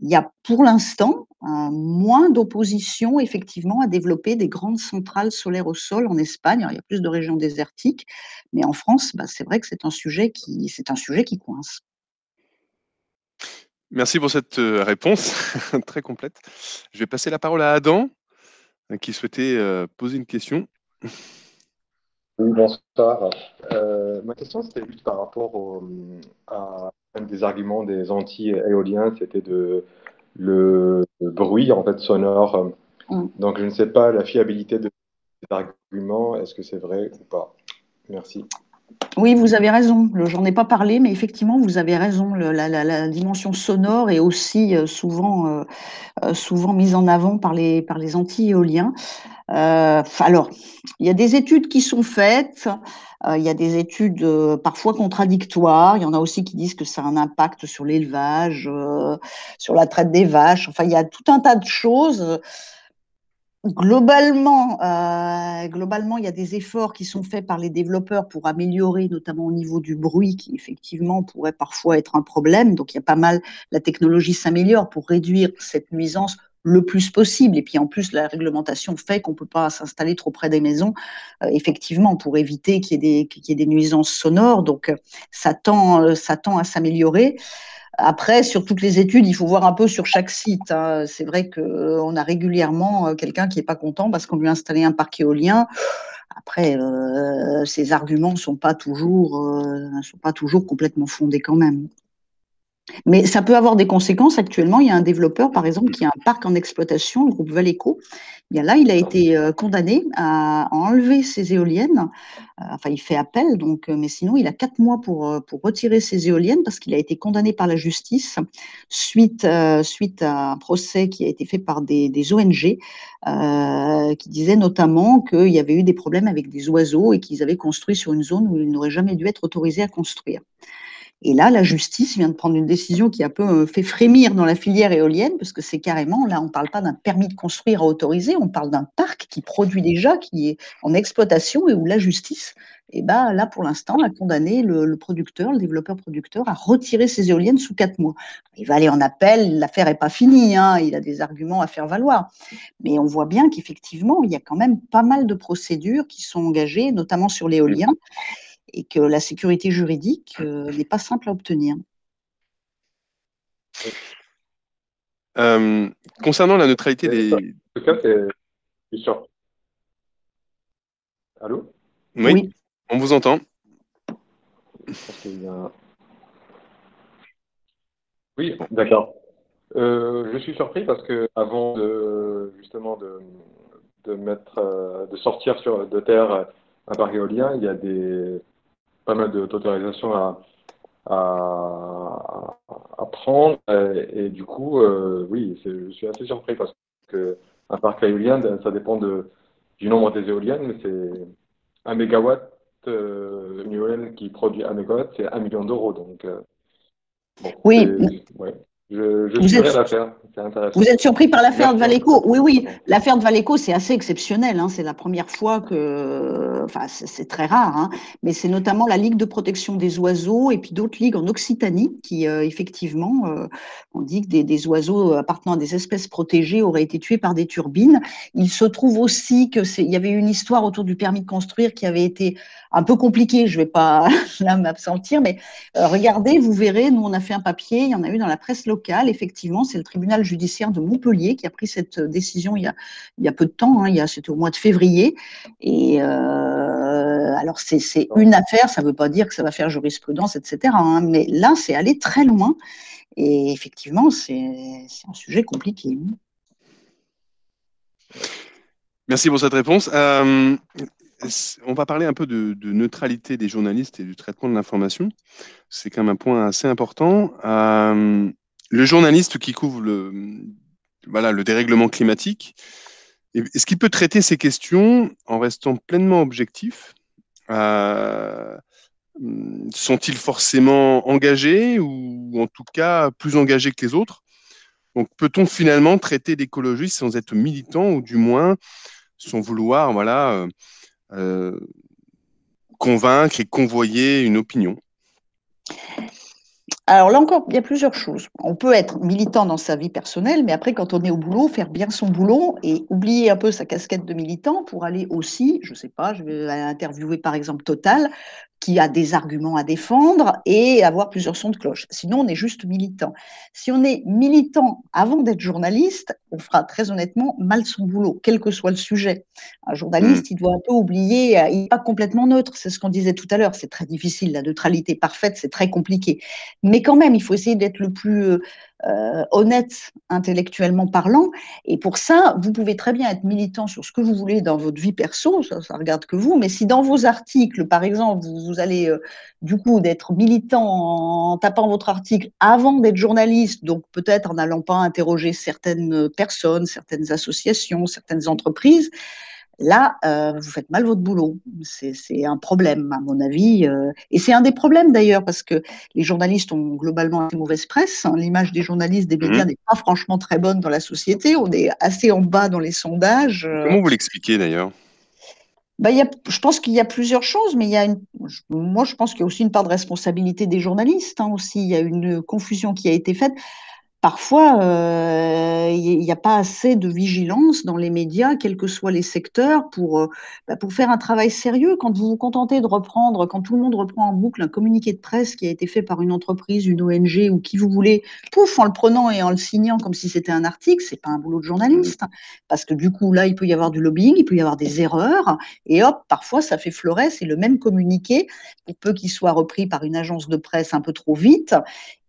Il y a pour l'instant moins d'opposition effectivement à développer des grandes centrales solaires au sol en Espagne. il y a plus de régions désertiques, mais en France, bah, c'est vrai que c'est un sujet qui, c'est un sujet qui coince. Merci pour cette euh, réponse très complète. Je vais passer la parole à Adam, qui souhaitait euh, poser une question. Oui, bonsoir. Euh, ma question, c'était juste par rapport à un des arguments des anti-éoliens, c'était de le, bruit en fait sonore. Mm. Donc, je ne sais pas la fiabilité de cet argument. Est-ce que c'est vrai ou pas? Merci. Oui, vous avez raison. J'en ai pas parlé, mais effectivement, vous avez raison. la, dimension sonore est aussi euh, souvent, euh, souvent mise en avant par les, par les anti-éoliens. Euh, alors, il y a des études qui sont faites, euh, il y a des études euh, parfois contradictoires, il y en a aussi qui disent que ça a un impact sur l'élevage, sur la traite des vaches, enfin, il y a tout un tas de choses. Globalement, globalement, il y a des efforts qui sont faits par les développeurs pour améliorer, notamment au niveau du bruit, qui effectivement pourrait parfois être un problème. Donc, il y a pas mal, la technologie s'améliore pour réduire cette nuisance le plus possible. Et puis en plus, la réglementation fait qu'on ne peut pas s'installer trop près des maisons, euh, effectivement, pour éviter qu'il y, ait des nuisances sonores. Donc euh, ça tend, euh, ça tend à s'améliorer. Après, sur toutes les études, il faut voir un peu sur chaque site. Hein. C'est vrai qu'on a régulièrement quelqu'un qui n'est pas content parce qu'on lui a installé un parc éolien. Après, ces arguments ne sont, toujours, sont pas toujours complètement fondés quand même. Mais ça peut avoir des conséquences. Actuellement, il y a un développeur, par exemple, qui a un parc en exploitation, le groupe Valeco. Bien là, il a été euh, condamné à enlever ses éoliennes. Euh, enfin, il fait appel, donc, euh, mais sinon, il a quatre mois pour, pour retirer ses éoliennes parce qu'il a été condamné par la justice suite, suite à un procès qui a été fait par des, des ONG qui disaient notamment qu'il y avait eu des problèmes avec des oiseaux et qu'ils avaient construit sur une zone où ils n'auraient jamais dû être autorisés à construire. Et là, la justice vient de prendre une décision qui a un peu euh, fait frémir dans la filière éolienne, parce que c'est carrément, là, on ne parle pas d'un permis de construire à autoriser, on parle d'un parc qui produit déjà, qui est en exploitation et où la justice, eh ben, là, pour l'instant, a condamné le, producteur, le développeur producteur, à retirer ses éoliennes sous quatre mois. Il va aller en appel, l'affaire n'est pas finie, hein, il a des arguments à faire valoir. Mais on voit bien qu'effectivement, il y a quand même pas mal de procédures qui sont engagées, notamment sur l'éolien et que la sécurité juridique euh, n'est pas simple à obtenir. Euh, concernant la neutralité des. En cas, c'est sûr. Allô? Oui, on vous entend. Oui, d'accord. Euh, je suis surpris parce que avant de justement de, de mettre de sortir sur de terre un parc éolien, il y a des pas mal d'autorisations à, à, à, prendre. Et, du coup, euh, oui, je suis assez surpris parce que un parc éolien, ben, ça dépend de, du nombre des éoliennes, mais c'est un mégawatt, euh, une éolienne qui produit un mégawatt, c'est un million d'euros. Donc, euh, oui. Je, je êtes... l'affaire. Vous êtes surpris par l'affaire de Valéco Oui, oui. L'affaire de Valéco, c'est assez exceptionnel. Hein. C'est la première fois que. Enfin, c'est très rare, hein. mais c'est notamment la Ligue de protection des oiseaux et puis d'autres ligues en Occitanie qui, euh, effectivement, euh, on dit que des, des, oiseaux appartenant à des espèces protégées auraient été tués par des turbines. Il se trouve aussi que il y avait une histoire autour du permis de construire qui avait été un peu compliquée. Je ne vais pas là m'absentir, mais euh, regardez, vous verrez, nous on a fait un papier, il y en a eu dans la presse locale. Effectivement, c'est le tribunal judiciaire de Montpellier qui a pris cette décision il y a, il y a peu de temps, hein, c'était au mois de février. Et euh, alors, c'est une affaire, ça ne veut pas dire que ça va faire jurisprudence, etc. Hein, mais là, c'est aller très loin. Et effectivement, c'est un sujet compliqué. Merci pour cette réponse. Euh, on va parler un peu de, neutralité des journalistes et du traitement de l'information. C'est quand même un point assez important. Euh, le journaliste qui couvre le, dérèglement climatique, est-ce qu'il peut traiter ces questions en restant pleinement objectif euh, Sont-ils forcément engagés ou en tout cas plus engagés que les autres? Donc peut-on finalement traiter l'écologie sans être militant ou du moins sans vouloir voilà, euh, euh, convaincre et convoyer une opinion? Alors là encore, il y a plusieurs choses. On peut être militant dans sa vie personnelle, mais après, quand on est au boulot, faire bien son boulot et oublier un peu sa casquette de militant pour aller aussi, je ne sais pas, je vais interviewer par exemple Total, qui a des arguments à défendre et avoir plusieurs sons de cloche. Sinon, on est juste militant. Si on est militant avant d'être journaliste, on fera très honnêtement mal son boulot, quel que soit le sujet. Un journaliste, mm. il doit un peu oublier, euh, il n'est pas complètement neutre, c'est ce qu'on disait tout à l'heure, c'est très difficile, la neutralité parfaite, c'est très compliqué. Mais quand même, il faut essayer d'être le plus euh, honnête intellectuellement parlant. Et pour ça, vous pouvez très bien être militant sur ce que vous voulez dans votre vie perso, ça, ça regarde que vous, mais si dans vos articles, par exemple, vous, allez euh, du coup d'être militant en tapant votre article avant d'être journaliste, donc peut-être en n'allant pas interroger certaines personnes, certaines associations, certaines entreprises, Là, euh, vous faites mal votre boulot. C'est un problème, à mon avis. Euh, et c'est un des problèmes d'ailleurs, parce que les journalistes ont globalement une mauvaise presse. Hein. L'image des journalistes, des médias mmh. n'est pas franchement très bonne dans la société. On est assez en bas dans les sondages. Euh. Comment vous l'expliquez d'ailleurs? Y a, je pense qu'il y a plusieurs choses, mais il y a une, moi je pense qu'il y a aussi une part de responsabilité des journalistes. Hein, aussi, il y a une confusion qui a été faite parfois, euh, il n'y a pas assez de vigilance dans les médias, quels que soient les secteurs, pour, euh, bah, pour faire un travail sérieux. Quand vous vous contentez de reprendre, quand tout le monde reprend en boucle un communiqué de presse qui a été fait par une entreprise, une ONG ou qui vous voulez, pouf, en le prenant et en le signant comme si c'était un article, c'est pas un boulot de journaliste. Parce que du coup, là, il peut y avoir du lobbying, il peut y avoir des erreurs, et hop, parfois, ça fait fleurer, c'est le même communiqué, pour peu qu'il soit repris par une agence de presse un peu trop vite,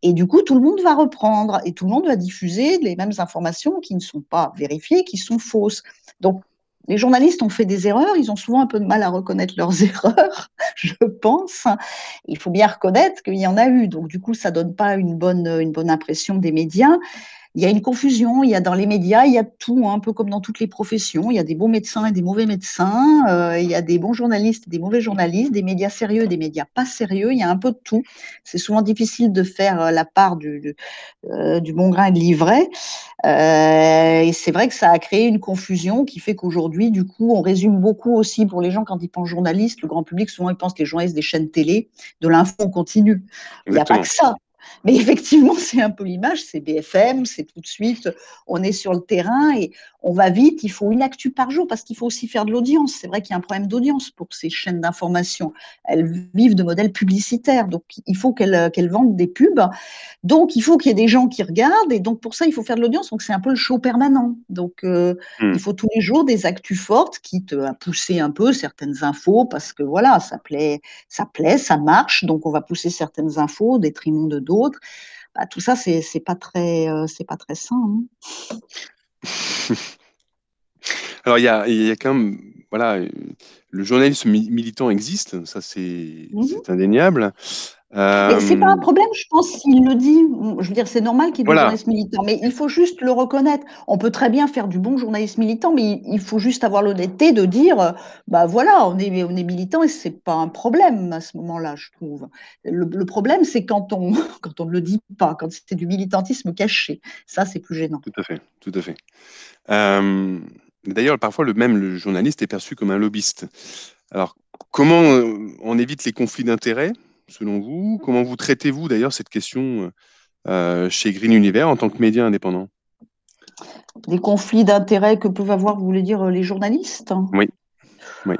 et du coup, tout le monde va reprendre et tout le monde va diffuser les mêmes informations qui ne sont pas vérifiées, qui sont fausses. Donc, les journalistes ont fait des erreurs, ils ont souvent un peu de mal à reconnaître leurs erreurs, je pense. Il faut bien reconnaître qu'il y en a eu. Donc, du coup, ça ne donne pas une bonne, une bonne impression des médias. Il y a une confusion, il y a dans les médias, il y a tout, hein, un peu comme dans toutes les professions. Il y a des bons médecins et des mauvais médecins, euh, il y a des bons journalistes et des mauvais journalistes, des médias sérieux et des médias pas sérieux. Il y a un peu de tout. C'est souvent difficile de faire euh, la part du, euh, du, bon grain et de l'ivraie. et c'est vrai que ça a créé une confusion qui fait qu'aujourd'hui, du coup, on résume beaucoup aussi pour les gens quand ils pensent journaliste, le grand public, souvent ils pensent que les journalistes des chaînes télé, de l'info continue. Il n'y a pas que ça. Mais effectivement, c'est un peu l'image, c'est BFM, c'est tout de suite, on est sur le terrain et on va vite, il faut une actu par jour parce qu'il faut aussi faire de l'audience. C'est vrai qu'il y a un problème d'audience pour ces chaînes d'information. Elles vivent de modèles publicitaires, donc il faut qu'elles vendent des pubs. Donc il faut qu'il y ait des gens qui regardent et donc pour ça, il faut faire de l'audience. Donc c'est un peu le show permanent. Donc euh, hmm. il faut tous les jours des actus fortes qui te pousser un peu certaines infos parce que voilà, ça plaît, ça plaît, ça marche. Donc on va pousser certaines infos au détriment de d'autres. Bah, tout ça, c'est pas très, euh, c'est pas très sain. Hein. Alors, il y a, y a, quand même, voilà, le journalisme militant existe, ça c'est mmh indéniable. Euh, c'est pas un problème, je pense, s'il le dit. Je veux dire, c'est normal qu'il y ait du journalisme militant, mais il faut juste le reconnaître. On peut très bien faire du bon journalisme militant, mais il faut juste avoir l'honnêteté de dire, bah voilà, on est, on est militant et c'est pas un problème à ce moment-là, je trouve. Le, problème, c'est quand on, quand on ne le dit pas, quand c'est du militantisme caché. Ça, c'est plus gênant. Tout à fait, tout à fait. Euh, d'ailleurs, parfois, le même le journaliste est perçu comme un lobbyiste. Alors, comment euh, on évite les conflits d'intérêts selon vous Comment vous traitez-vous d'ailleurs cette question euh, chez Green Universe en tant que média indépendant? Des conflits d'intérêts que peuvent avoir, vous voulez dire, les journalistes? Oui. oui.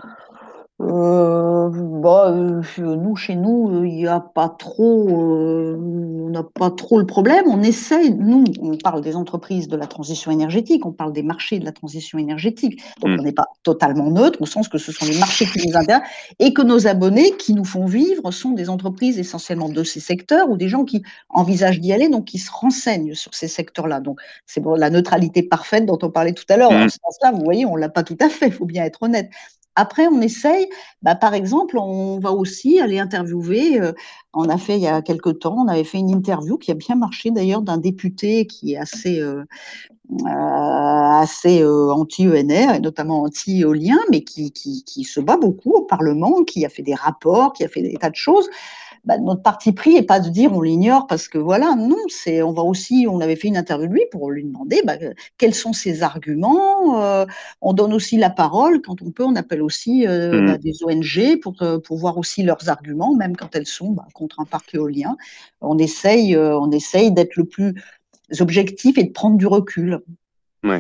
Euh, bah, euh, nous, chez nous, il n'y a pas trop, on n'a pas trop le problème. On essaye, nous, on parle des entreprises de la transition énergétique, on parle des marchés de la transition énergétique. Donc, hmm. on n'est pas totalement neutre, au sens que ce sont les marchés qui nous intéressent et que nos abonnés qui nous font vivre sont des entreprises essentiellement de ces secteurs ou des gens qui envisagent d'y aller, donc qui se renseignent sur ces secteurs-là. Donc, c'est bon, la neutralité parfaite dont on parlait tout à l'heure. En hmm. ce sens-là, vous voyez, on l'a pas tout à fait, il faut bien être honnête. Après, on essaye, bah, par exemple, on va aussi aller interviewer. Euh, on a fait il y a quelque temps, on avait fait une interview qui a bien marché d'ailleurs d'un député qui est assez, euh, euh, assez anti-ENR et notamment anti-éolien, mais qui, qui, qui, se bat beaucoup au Parlement, qui a fait des rapports, qui a fait des tas de choses. Bah, notre parti pris n'est pas de dire on l'ignore parce que voilà, non, c'est on va aussi, on avait fait une interview de lui pour lui demander bah, quels sont ses arguments. Euh, on donne aussi la parole quand on peut, on appelle aussi euh, mmh. bah, des ONG pour, euh, pour voir aussi leurs arguments, même quand elles sont contre un parc éolien. On essaye, on essaye d'être le plus objectif et de prendre du recul. Oui,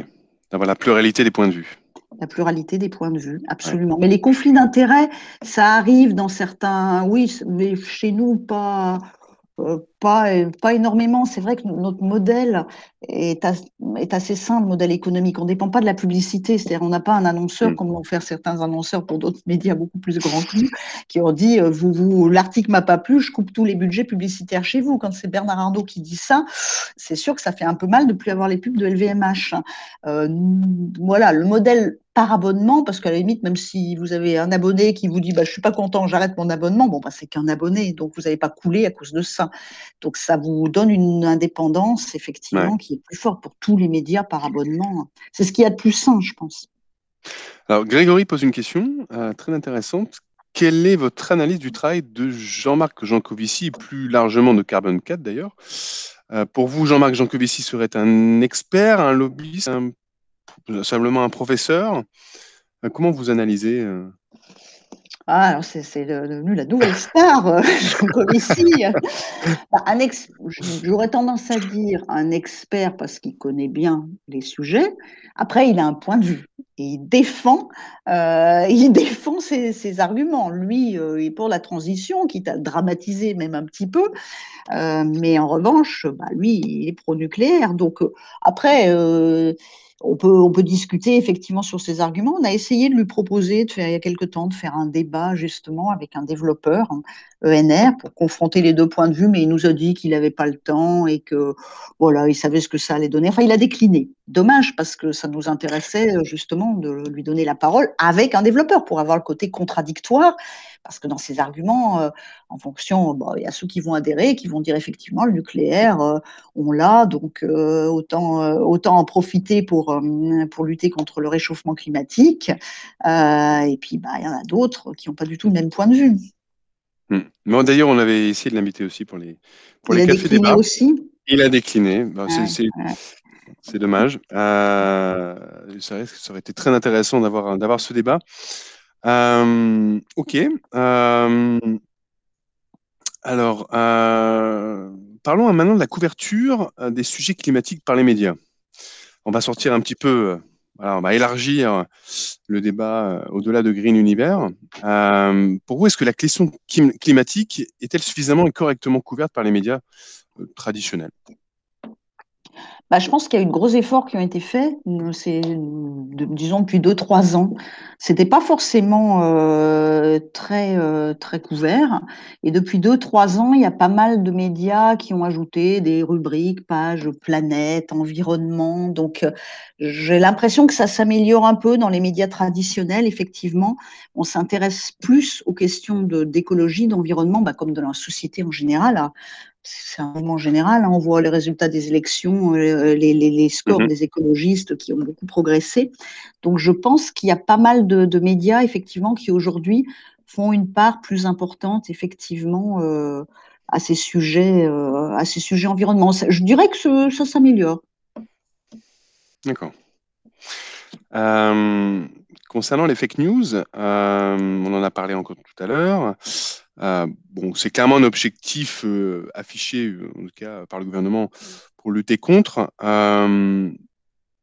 d'avoir la pluralité des points de vue la pluralité des points de vue, absolument. Mais les conflits d'intérêts, ça arrive dans certains, oui, mais chez nous, pas, euh, pas, pas énormément. C'est vrai que notre modèle est, est, assez simple, le modèle économique. On ne dépend pas de la publicité. C'est-à-dire, on n'a pas un annonceur, mm. comme l'ont fait certains annonceurs pour d'autres médias beaucoup plus grands que nous, qui ont dit euh, vous, vous, l'article m'a pas plu, je coupe tous les budgets publicitaires chez vous. Quand c'est Bernard Arnault qui dit ça, c'est sûr que ça fait un peu mal de plus avoir les pubs de LVMH. Euh, voilà, le modèle par abonnement, parce qu'à la limite, même si vous avez un abonné qui vous dit bah, je suis pas content, j'arrête mon abonnement, bon, bah, c'est qu'un abonné, donc vous n'avez pas coulé à cause de ça. Donc ça vous donne une indépendance, effectivement, qui est plus forte pour tous les médias par abonnement. C'est ce qu'il y a de plus sain, je pense. Alors, Grégory pose une question euh, très intéressante. Quelle est votre analyse du travail de Jean-Marc Jancovici, plus largement de Carbon 4 d'ailleurs? Euh, Pour vous, Jean-Marc Jancovici serait un expert, un lobbyiste, un simplement un professeur. Euh, comment vous analysez euh? ah, alors c'est devenu la nouvelle star, euh. Bah, j'aurais tendance à dire un expert parce qu'il connaît bien les sujets. Après, il a un point de vue et il défend, il défend ses, arguments. Lui, il est pour la transition, quitte à dramatiser même un petit peu. mais en revanche, bah, lui, il est pro-nucléaire. Donc après on peut, discuter effectivement sur ces arguments. On a essayé de lui proposer, il y a quelque temps, de faire un débat justement avec un développeur ENR pour confronter les deux points de vue, mais il nous a dit qu'il n'avait pas le temps et que voilà, il savait ce que ça allait donner. Enfin, il a décliné. Dommage parce que ça nous intéressait justement de lui donner la parole avec un développeur pour avoir le côté contradictoire Parce que dans ces arguments, en fonction, il y a ceux qui vont adhérer, qui vont dire effectivement le nucléaire, on l'a, donc autant, autant en profiter pour, pour lutter contre le réchauffement climatique. et puis, bah, il y en a d'autres qui n'ont pas du tout le même point de vue. Hmm. D'ailleurs, on avait essayé de l'inviter aussi pour les, pour les cafés débats. aussi Il a décliné. Bah, c'est dommage. Euh, ça, aurait été très intéressant d'avoir ce débat. Euh, ok. Euh, alors, parlons maintenant de la couverture des sujets climatiques par les médias. On va sortir un petit peu on va élargir le débat au-delà de Green Universe. pour vous, est-ce que la question climatique est-elle suffisamment et correctement couverte par les médias traditionnels? Bah, je pense qu'il y a eu de gros efforts qui ont été faits, c'est, disons, depuis deux, trois ans. C'était pas forcément euh, très, euh, très couvert. Et depuis deux, trois ans, il y a pas mal de médias qui ont ajouté des rubriques, pages, planète, environnement. Donc, euh, j'ai l'impression que ça s'améliore un peu dans les médias traditionnels. Effectivement, on s'intéresse plus aux questions d'écologie, d'environnement, bah, comme de la société en général c'est un mouvement général. Hein. on voit les résultats des élections, euh, les, scores mmh des écologistes qui ont beaucoup progressé. Donc, je pense qu'il y a pas mal de, médias, effectivement, qui aujourd'hui font une part plus importante, effectivement, euh, à ces sujets, euh, à ces sujets environnementaux. Je dirais que ça s'améliore. D'accord. Concernant les fake news, on en a parlé encore tout à l'heure. Euh, bon, c'est clairement un objectif euh, affiché, euh, en tout cas par le gouvernement, pour lutter contre.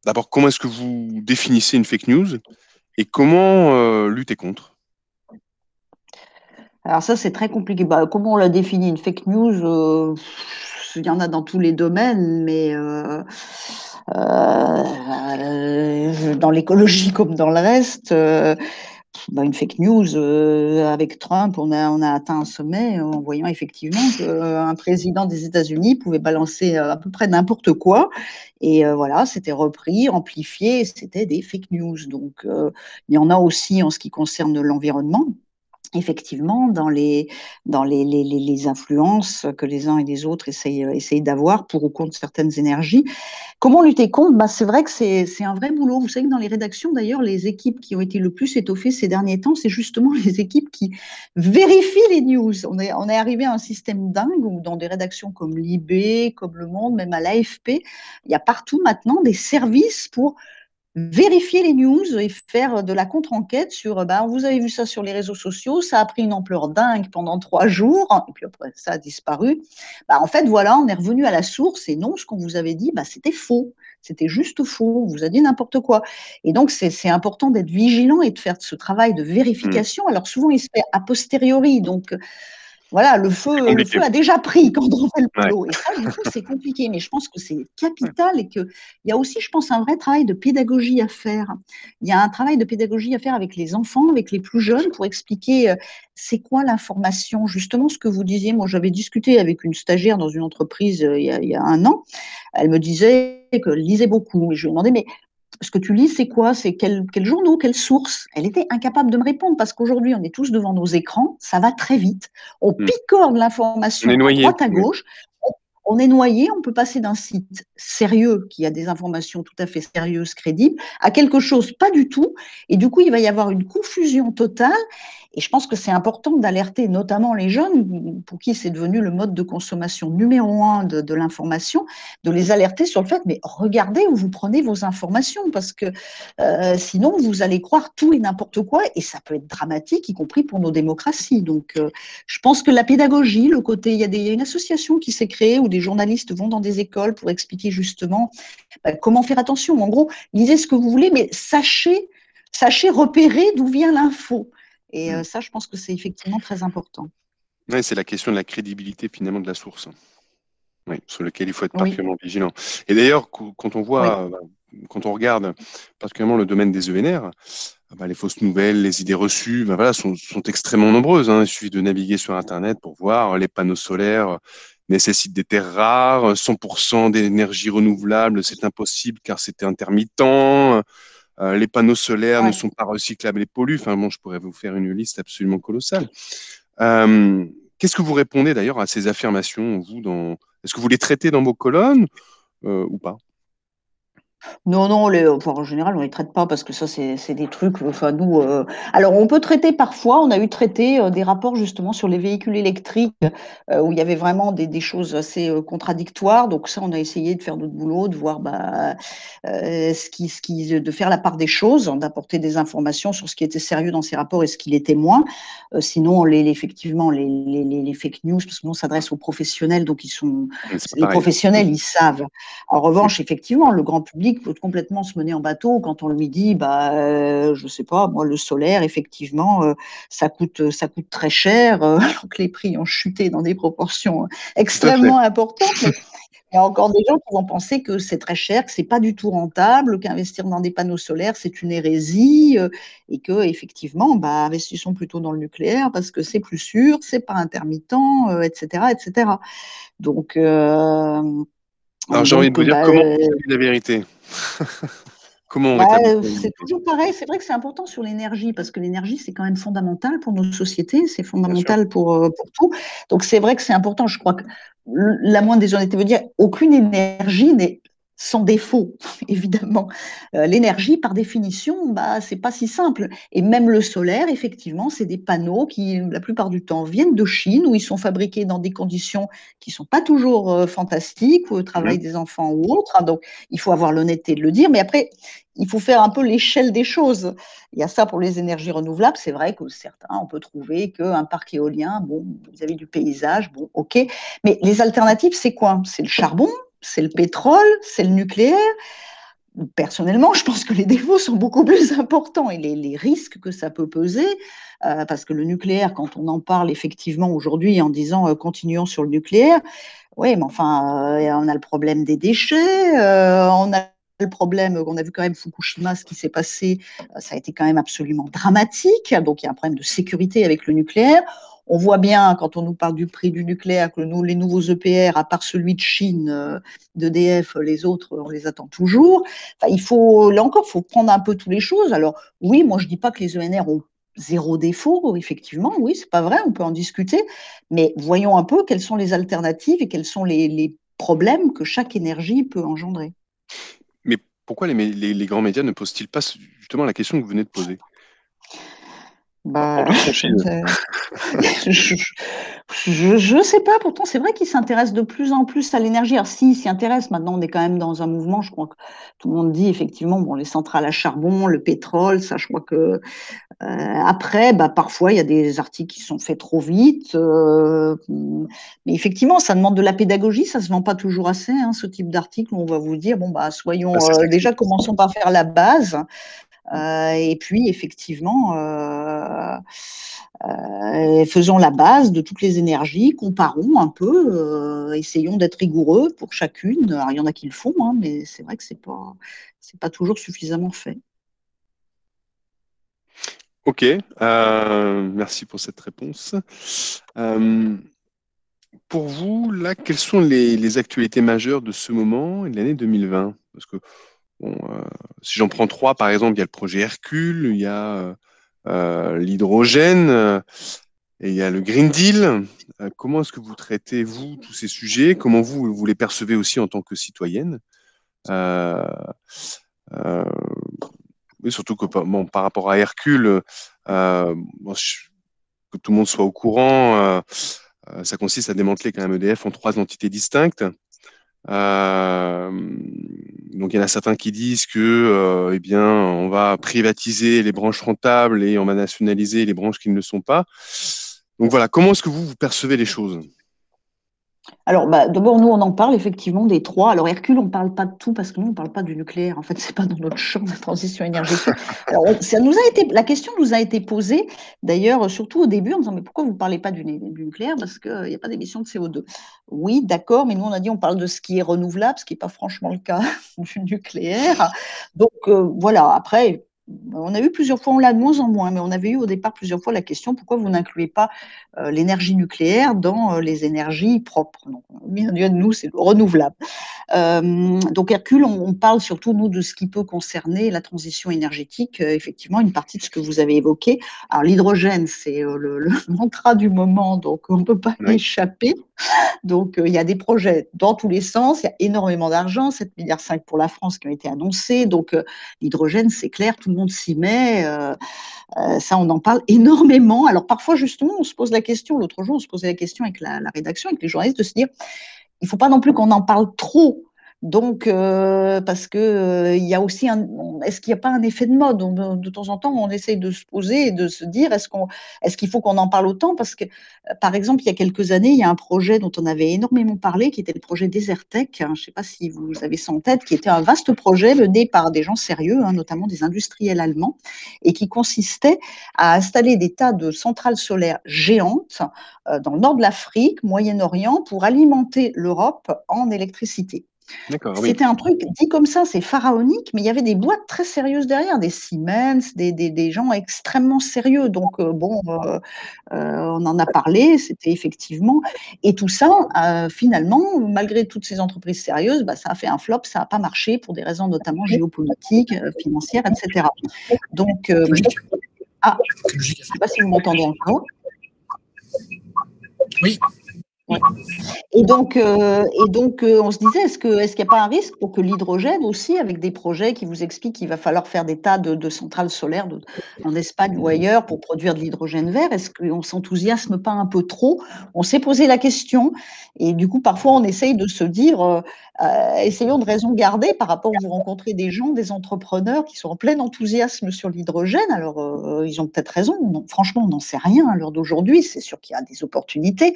D'abord, comment est-ce que vous définissez une fake news et comment lutter contre? Alors ça, c'est très compliqué. Bah, comment on la définit? Une fake news Il y en a dans tous les domaines, mais dans l'écologie comme dans le reste, bah, une fake news. Euh, avec Trump, on a, atteint un sommet en voyant effectivement qu'un président des États-Unis pouvait balancer euh, à peu près n'importe quoi. Et euh, voilà, c'était repris, amplifié, c'était des fake news. Donc, il y en a aussi en ce qui concerne l'environnement effectivement dans les, dans les, les, les, influences que les uns et les autres essayent, essayent d'avoir pour ou contre certaines énergies. Comment lutter contre? Bah, C'est vrai que c'est un vrai boulot. Vous savez que dans les rédactions, d'ailleurs, les équipes qui ont été le plus étoffées ces derniers temps, c'est justement les équipes qui vérifient les news. On est, on est arrivé à un système dingue où dans des rédactions comme l'IB, comme Le Monde, même à l'AFP, il y a partout maintenant des services pour vérifier les news et faire de la contre-enquête sur ben, vous avez vu ça sur les réseaux sociaux, ça a pris une ampleur dingue pendant trois jours, et puis après ça a disparu. Ben, en fait, voilà, on est revenu à la source et non, ce qu'on vous avait dit, ben, c'était faux. C'était juste faux, on vous a dit n'importe quoi. Et donc, c'est important d'être vigilant et de faire ce travail de vérification. Mmh. Alors, souvent, il se fait a posteriori. Donc, voilà, le feu, le feu a déjà pris quand on fait le boulot. Et ça, du coup, c'est compliqué. Mais je pense que c'est capital et qu'il y a aussi, je pense, un vrai travail de pédagogie à faire. Il y a un travail de pédagogie à faire avec les enfants, avec les plus jeunes, pour expliquer euh, c'est quoi l'information. Justement, ce que vous disiez, moi, j'avais discuté avec une stagiaire dans une entreprise euh, il y a, il y a un an. Elle me disait qu'elle lisait beaucoup. Et je lui ai demandé, mais ce que tu lis, c'est quoi? C'est quel, quel journaux, quelle source? Elle était incapable de me répondre parce qu'aujourd'hui, on est tous devant nos écrans, ça va très vite. On hmm. picore de l'information à droite à gauche. On est noyé, on peut passer d'un site sérieux qui a des informations tout à fait sérieuses, crédibles, à quelque chose pas du tout. Et du coup, il va y avoir une confusion totale. Et je pense que c'est important d'alerter notamment les jeunes, pour qui c'est devenu le mode de consommation numéro un de, l'information, de les alerter sur le fait, mais regardez où vous prenez vos informations, parce que euh, sinon, vous allez croire tout et n'importe quoi, et ça peut être dramatique, y compris pour nos démocraties. Donc, euh, je pense que la pédagogie, le côté, il y, a y a une association qui s'est créée où des journalistes vont dans des écoles pour expliquer justement bah, comment faire attention. En gros, lisez ce que vous voulez, mais sachez, sachez repérer d'où vient l'info. Et mmh. ça, je pense que c'est effectivement très important. Oui, c'est la question de la crédibilité finalement de la source. Oui, sur lequel il faut être particulièrement vigilant. Et d'ailleurs, quand on voit, bah, quand on regarde particulièrement le domaine des ENR, ah bah, les fausses nouvelles, les idées reçues, bah, voilà, sont, sont, extrêmement nombreuses. Hein. Il suffit de naviguer sur Internet pour voir les panneaux solaires nécessitent des terres rares, 100% d'énergie renouvelable, c'est impossible car c'était intermittent. les panneaux solaires ne sont pas recyclables et polluent. Enfin bon, je pourrais vous faire une liste absolument colossale. Qu'est-ce que vous répondez d'ailleurs à ces affirmations, vous, dans... Est-ce que vous les traitez dans vos colonnes ou pas? Non, non, les, en général, on ne les traite pas parce que ça, c'est des trucs. Enfin, nous, euh, alors, on peut traiter parfois. On a eu traité euh, des rapports justement sur les véhicules électriques euh, où il y avait vraiment des, des choses assez contradictoires. Donc ça, on a essayé de faire notre boulot, de voir bah, ce qui, ce qui, de faire la part des choses, d'apporter des informations sur ce qui était sérieux dans ces rapports et ce qui l'était moins. sinon, les, effectivement, les, les, les, fake news, parce que nous, on s'adresse aux professionnels, donc ils sont les professionnels, ils savent. En revanche, effectivement, le grand public peut complètement se mener en bateau quand on lui dit, bah, euh, je sais pas, moi, le solaire, effectivement, euh, ça coûte, ça coûte très cher, euh, alors que les prix ont chuté dans des proportions extrêmement importantes. Il y a encore des gens qui vont penser que c'est très cher, que c'est pas du tout rentable, qu'investir dans des panneaux solaires c'est une hérésie et que effectivement, bah, investissons plutôt dans le nucléaire parce que c'est plus sûr, c'est pas intermittent, etc., etc. Donc alors j'ai envie de vous dire, comment vous bah, la vérité Comment on bah, C'est toujours pareil. C'est vrai que c'est important sur l'énergie parce que l'énergie, c'est quand même fondamental pour nos sociétés, c'est fondamental pour, euh, pour tout. Donc c'est vrai que c'est important. Je crois que la moindre des honnêtetés veut dire aucune énergie n'est sans défaut, évidemment. Euh, l'énergie, par définition, bah, c'est pas si simple. Et même le solaire, effectivement, c'est des panneaux qui, la plupart du temps, viennent de Chine, où ils sont fabriqués dans des conditions qui sont pas toujours euh, fantastiques, le travail mmh. des enfants ou autre. Donc, il faut avoir l'honnêteté de le dire. Mais après, il faut faire un peu l'échelle des choses. Il y a ça pour les énergies renouvelables. C'est vrai que certains, on peut trouver qu'un parc éolien, bon, vous avez du paysage, bon, ok. Mais les alternatives, c'est quoi? C'est le charbon, c'est le pétrole, c'est le nucléaire. Personnellement, je pense que les défauts sont beaucoup plus importants et les, risques que ça peut peser, euh, parce que le nucléaire, quand on en parle effectivement aujourd'hui en disant euh, continuons sur le nucléaire, oui, mais enfin, euh, on a le problème des déchets, on a le problème, on a vu quand même Fukushima, ce qui s'est passé, ça a été quand même absolument dramatique, donc il y a un problème de sécurité avec le nucléaire. On voit bien, quand on nous parle du prix du nucléaire, que nous, les nouveaux EPR, à part celui de Chine, euh, d'EDF, les autres, on les attend toujours. Il faut, là encore, il faut prendre un peu toutes les choses. Alors, oui, moi, je ne dis pas que les ENR ont zéro défaut, effectivement, oui, c'est pas vrai, on peut en discuter, mais voyons un peu quelles sont les alternatives et quels sont les, problèmes que chaque énergie peut engendrer. Mais pourquoi les grands médias ne posent-ils pas justement la question que vous venez de poser? Bah, je ne sais pas, pourtant c'est vrai qu'ils s'intéressent de plus en plus à l'énergie. Alors si, ils s'y intéressent, maintenant on est quand même dans un mouvement, je crois que tout le monde dit effectivement, bon, les centrales à charbon, le pétrole, ça je crois que euh, après, bah, parfois il y a des articles qui sont faits trop vite, euh, mais effectivement ça demande de la pédagogie, ça se vend pas toujours assez, hein, ce type d'article où on va vous dire, bon bah soyons, bah, euh, déjà commençons par faire la base, et puis, effectivement, euh, euh, faisons la base de toutes les énergies, comparons un peu, essayons d'être rigoureux pour chacune. Il y en a qui le font, hein, mais c'est vrai que ce n'est pas, pas toujours suffisamment fait. Ok, merci pour cette réponse. pour vous, là, quelles sont les, les, actualités majeures de ce moment et de l'année 2020 Parce que Euh, si j'en prends trois, par exemple, il y a le projet Hercule, il y a euh, euh, l'hydrogène et il y a le Green Deal. comment est-ce que vous traitez, vous, tous ces sujets? Comment vous, vous les percevez aussi en tant que citoyenne? Oui, surtout que par rapport à Hercule, que tout le monde soit au courant, ça consiste à démanteler quand même EDF en trois entités distinctes. Euh, donc il y en a certains qui disent que euh, eh bien on va privatiser les branches rentables et on va nationaliser les branches qui ne le sont pas. Donc voilà, comment est-ce que vous, vous percevez les choses? Alors, bah, d'abord, nous, on en parle effectivement des trois. Alors, Hercule, on ne parle pas de tout parce que nous, on ne parle pas du nucléaire. En fait, ce n'est pas dans notre champ de transition énergétique. Alors, ça nous a été, la question nous a été posée, d'ailleurs, surtout au début, en disant Mais pourquoi vous ne parlez pas du, nucléaire? Parce qu'il n'y a pas d'émission de CO2. Oui, d'accord, mais nous, on a dit on parle de ce qui est renouvelable, ce qui n'est pas franchement le cas du nucléaire. Donc, euh, voilà, après, on a eu plusieurs fois, on l'a de moins en moins, mais on avait eu au départ plusieurs fois la question pourquoi vous n'incluez pas euh, l'énergie nucléaire dans euh, les énergies propres? Donc, de nous, c'est renouvelable. donc Hercule, on, parle surtout, nous, de ce qui peut concerner la transition énergétique, effectivement, une partie de ce que vous avez évoqué. Alors l'hydrogène, c'est le, mantra du moment, donc on ne peut pas y échapper. Donc il y a des projets dans tous les sens, il y a énormément d'argent, 7,5 milliards pour la France qui ont été annoncés. Donc l'hydrogène, c'est clair, tout monde s'y met. ça, on en parle énormément. Alors parfois, justement, on se pose la question, l'autre jour, on se posait la question avec la, la rédaction, avec les journalistes, de se dire, il ne faut pas non plus qu'on en parle trop donc, euh, parce que euh, il y a aussi un, est-ce qu'il n'y a pas un effet de mode? De temps en temps, on essaye de se poser et de se dire, est-ce qu'on, est-ce qu'il faut qu'on en parle autant? Parce que, euh, par exemple, il y a quelques années, il y a un projet dont on avait énormément parlé, qui était le projet Desertec. Hein, je ne sais pas si vous avez ça en tête, qui était un vaste projet mené par des gens sérieux, hein, notamment des industriels allemands, et qui consistait à installer des tas de centrales solaires géantes dans le nord de l'Afrique, Moyen-Orient, pour alimenter l'Europe en électricité. C'était un truc dit comme ça, c'est pharaonique, mais il y avait des boîtes très sérieuses derrière, des Siemens, des, des, des gens extrêmement sérieux. Donc, euh, bon, euh, euh, on en a parlé, c'était effectivement. Et tout ça, finalement, malgré toutes ces entreprises sérieuses, bah, ça a fait un flop, ça n'a pas marché pour des raisons notamment géopolitiques, financières, etc. Donc, ah, je ne sais pas si vous m'entendez encore. Oui. Et donc, euh, et donc euh, on se disait, est-ce qu'il est n'y a pas un risque pour que l'hydrogène aussi, avec des projets qui vous expliquent qu'il va falloir faire des tas de, centrales solaires en Espagne ou ailleurs pour produire de l'hydrogène vert, est-ce qu'on s'enthousiasme pas un peu trop? On s'est posé la question et du coup, parfois, on essaye de se dire, euh, essayons de raison garder par rapport à vous rencontrez des gens, des entrepreneurs qui sont en plein enthousiasme sur l'hydrogène. Alors, ils ont peut-être raison. franchement, on n'en sait rien à l'heure d'aujourd'hui. C'est sûr qu'il y a des opportunités,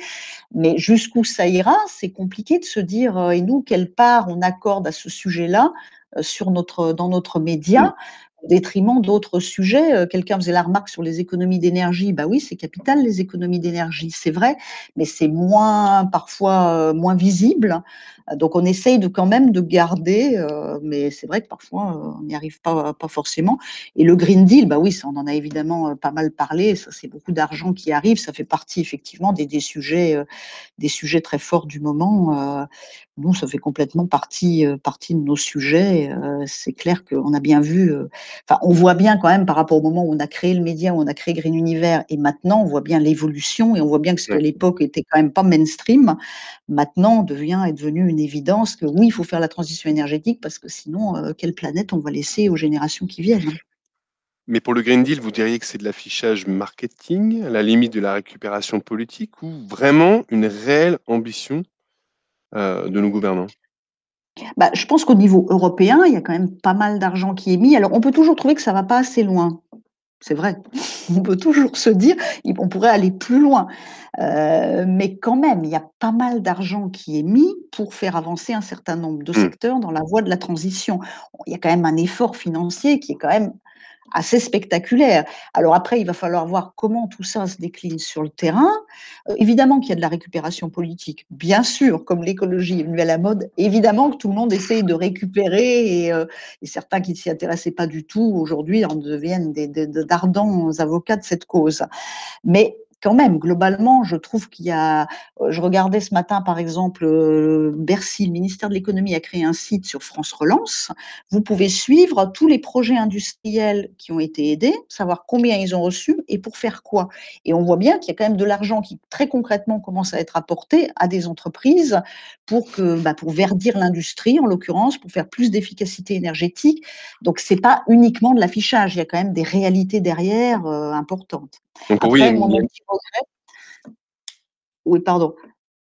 mais jusqu'où ça ira, c'est compliqué de se dire, euh, et nous, quelle part on accorde à ce sujet-là euh, sur notre, dans notre média au détriment d'autres sujets. Euh, quelqu'un faisait la remarque sur les économies d'énergie. Bah oui, c'est capital les économies d'énergie, c'est vrai, mais c'est moins parfois moins visible. Donc on essaye de quand même de garder, euh, mais c'est vrai que parfois euh, on n'y arrive pas, pas forcément. Et le Green Deal, bah oui, ça on en a évidemment euh, pas mal parlé. Ça c'est beaucoup d'argent qui arrive. Ça fait partie effectivement des, des sujets, des sujets très forts du moment. nous, ça fait complètement partie, partie de nos sujets. c'est clair qu'on a bien vu. Enfin, on voit bien quand même par rapport au moment où on a créé le média, où on a créé Green Univers, et maintenant on voit bien l'évolution et on voit bien que ce à l'époque était quand même pas mainstream, maintenant devient est devenu une évidence que oui, il faut faire la transition énergétique parce que sinon, euh, quelle planète on va laisser aux générations qui viennent? Mais pour le Green Deal, vous diriez que c'est de l'affichage marketing, à la limite de la récupération politique, ou vraiment une réelle ambition euh, de nos gouvernants? Bah, je pense qu'au niveau européen, il y a quand même pas mal d'argent qui est mis. Alors, on peut toujours trouver que ça ne va pas assez loin. C'est vrai. On peut toujours se dire, on pourrait aller plus loin. Euh, mais quand même, il y a pas mal d'argent qui est mis pour faire avancer un certain nombre de mmh. secteurs dans la voie de la transition. Il y a quand même un effort financier qui est quand même assez spectaculaire. Alors après, il va falloir voir comment tout ça se décline sur le terrain. Euh, évidemment qu'il y a de la récupération politique, bien sûr, comme l'écologie est venue à la mode, évidemment que tout le monde essaye de récupérer et, euh, certains qui ne s'y intéressaient pas du tout aujourd'hui en deviennent d'ardents avocats de cette cause. Mais quand même, globalement, je trouve qu'il y a. Euh, je regardais ce matin, par exemple, euh, Bercy, le ministère de l'économie a créé un site sur France Relance. Vous pouvez suivre tous les projets industriels qui ont été aidés, savoir combien ils ont reçu et pour faire quoi. Et on voit bien qu'il y a quand même de l'argent qui, très concrètement, commence à être apporté à des entreprises pour que, bah, pour verdir l'industrie, en l'occurrence, pour faire plus d'efficacité énergétique. Donc, c'est pas uniquement de l'affichage. Il y a quand même des réalités derrière euh, importantes. Après, mon petit regret... Oui, pardon.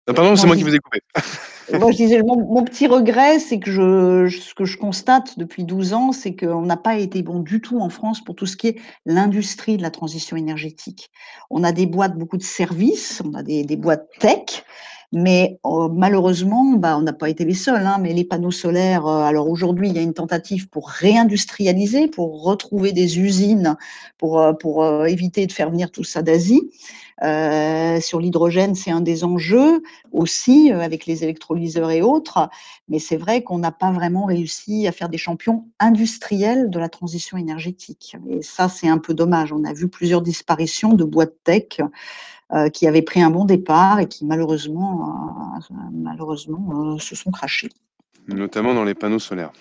pardon, c'est moi qui vous ai coupé. moi, je disais, mon, petit regret, c'est que je, ce que je constate depuis 12 ans, c'est qu'on n'a pas été bon du tout en France pour tout ce qui est l'industrie de la transition énergétique. On a des boîtes, beaucoup de services, on a des, des boîtes tech, mais oh, malheureusement, bah, on n'a pas été les seuls. Hein, mais les panneaux solaires, euh, alors aujourd'hui, il y a une tentative pour réindustrialiser, pour retrouver des usines, pour, euh, pour euh, éviter de faire venir tout ça d'Asie. sur l'hydrogène, c'est un des enjeux aussi, avec les électrolyseurs et autres. Mais c'est vrai qu'on n'a pas vraiment réussi à faire des champions industriels de la transition énergétique. Et ça, c'est un peu dommage. On a vu plusieurs disparitions de boîtes tech qui avaient pris un bon départ et qui malheureusement, euh, malheureusement euh, se sont crachés. Notamment dans les panneaux solaires.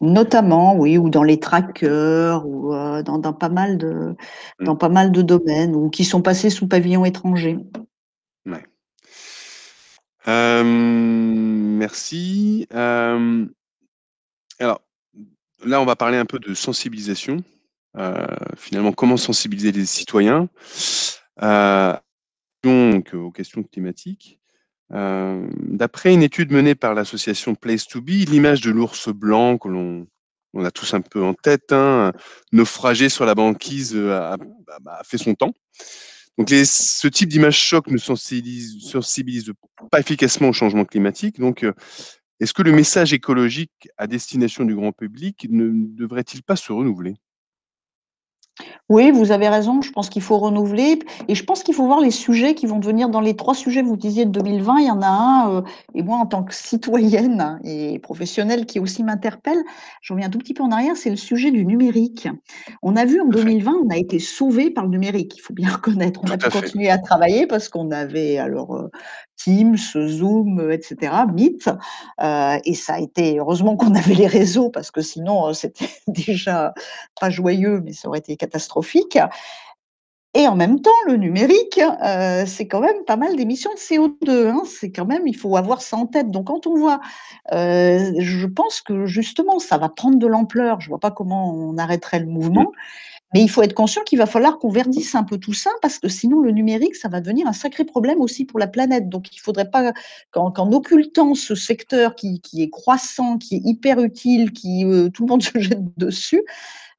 Notamment, oui, ou dans les trackers, ou euh, dans, pas mal de, mmh. dans pas mal de domaines, ou qui sont passés sous pavillon étranger. Ouais. merci. alors, là, on va parler un peu de sensibilisation. Euh, finalement, comment sensibiliser les citoyens euh, aux questions climatiques. Euh, d'après une étude menée par l'association Place to Be, l'image de l'ours blanc que l'on on a tous un peu en tête, hein, naufragé sur la banquise, a, fait son temps. Donc ce type d'image choc ne sensibilise, sensibilise, pas efficacement au changement climatique. Donc, est-ce que le message écologique à destination du grand public ne devrait-il pas se renouveler? Oui, vous avez raison. Je pense qu'il faut renouveler et je pense qu'il faut voir les sujets qui vont devenir dans les trois sujets, vous disiez de 2020, il y en a un, euh, et moi en tant que citoyenne et professionnelle qui aussi m'interpelle, je reviens un tout petit peu en arrière, c'est le sujet du numérique. On a vu en 2020, on a été sauvé par le numérique, il faut bien reconnaître. On a pu continuer à travailler parce qu'on avait alors euh, Teams, Zoom, etc., Meet. Euh, et ça a été, heureusement qu'on avait les réseaux, parce que sinon, euh, c'était déjà pas joyeux, mais ça aurait été catastrophique. Et en même temps, le numérique, euh, c'est quand même pas mal d'émissions de CO2. Hein. C'est quand même, il faut avoir ça en tête. Donc, quand on voit, je pense que justement, ça va prendre de l'ampleur. Je vois pas comment on arrêterait le mouvement. Mais il faut être conscient qu'il va falloir qu'on verdisse un peu tout ça parce que sinon le numérique, ça va devenir un sacré problème aussi pour la planète. Donc il ne faudrait pas qu'en occultant ce secteur qui, est croissant, qui est hyper utile, qui euh, tout le monde se jette dessus,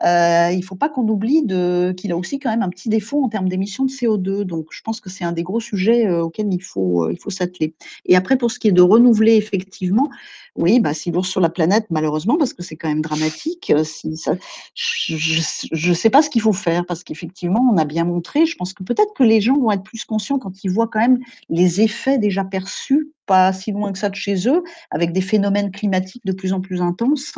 euh, il ne faut pas qu'on oublie qu'il a aussi quand même un petit défaut en termes d'émissions de CO2. Donc, je pense que c'est un des gros sujets euh, auxquels il faut, il faut s'atteler. Et après, pour ce qui est de renouveler effectivement, oui, bah, si lourd sur la planète, malheureusement, parce que c'est quand même dramatique. Euh, je ne sais pas ce qu'il faut faire, parce qu'effectivement, on a bien montré, je pense que peut-être que les gens vont être plus conscients quand ils voient quand même les effets déjà perçus, pas si loin que ça de chez eux, avec des phénomènes climatiques de plus en plus intenses,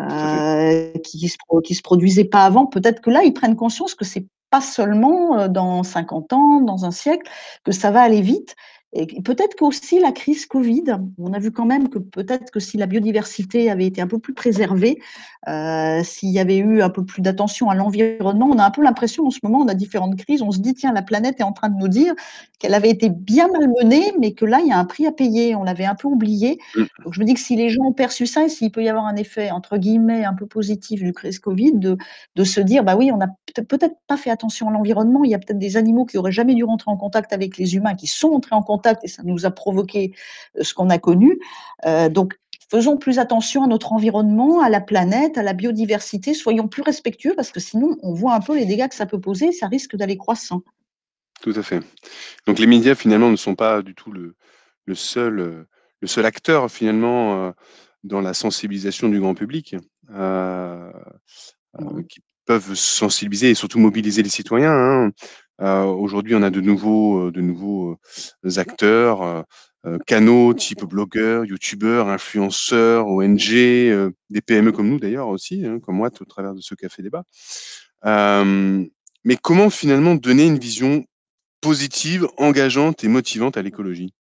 euh, qui ne se, se produisaient pas avant. Peut-être que là, ils prennent conscience que c'est pas seulement euh, dans 50 ans, dans un siècle, que ça va aller vite et peut-être qu'aussi la crise Covid, on a vu quand même que peut-être que si la biodiversité avait été un peu plus préservée, euh, s'il y avait eu un peu plus d'attention à l'environnement, on a un peu l'impression en ce moment, on a différentes crises, on se dit tiens, la planète est en train de nous dire qu'elle avait été bien malmenée, mais que là, il y a un prix à payer, on l'avait un peu oublié. Mmh. Donc je me dis que si les gens ont perçu ça, et s'il peut y avoir un effet, entre guillemets, un peu positif du crise Covid, de, de se dire, bah oui, on n'a peut-être pas fait attention à l'environnement, il y a peut-être des animaux qui auraient jamais dû rentrer en contact avec les humains, qui sont entrés en contact et ça nous a provoqué euh, ce qu'on a connu. Euh, donc, faisons plus attention à notre environnement, à la planète, à la biodiversité, soyons plus respectueux parce que sinon, on voit un peu les dégâts que ça peut poser et ça risque d'aller croissant. Tout à fait. Donc, les médias, finalement, ne sont pas du tout le, seul, euh, le seul acteur, finalement, dans la sensibilisation du grand public, qui peuvent sensibiliser et surtout mobiliser les citoyens. Hein. Euh, aujourd'hui, on a de nouveaux, euh, de nouveaux euh, acteurs, canaux type blogueurs, youtubeurs, influenceurs, ONG, des PME comme nous d'ailleurs aussi, hein, comme moi au travers de ce café débat. mais comment finalement donner une vision positive, engageante et motivante à l'écologie?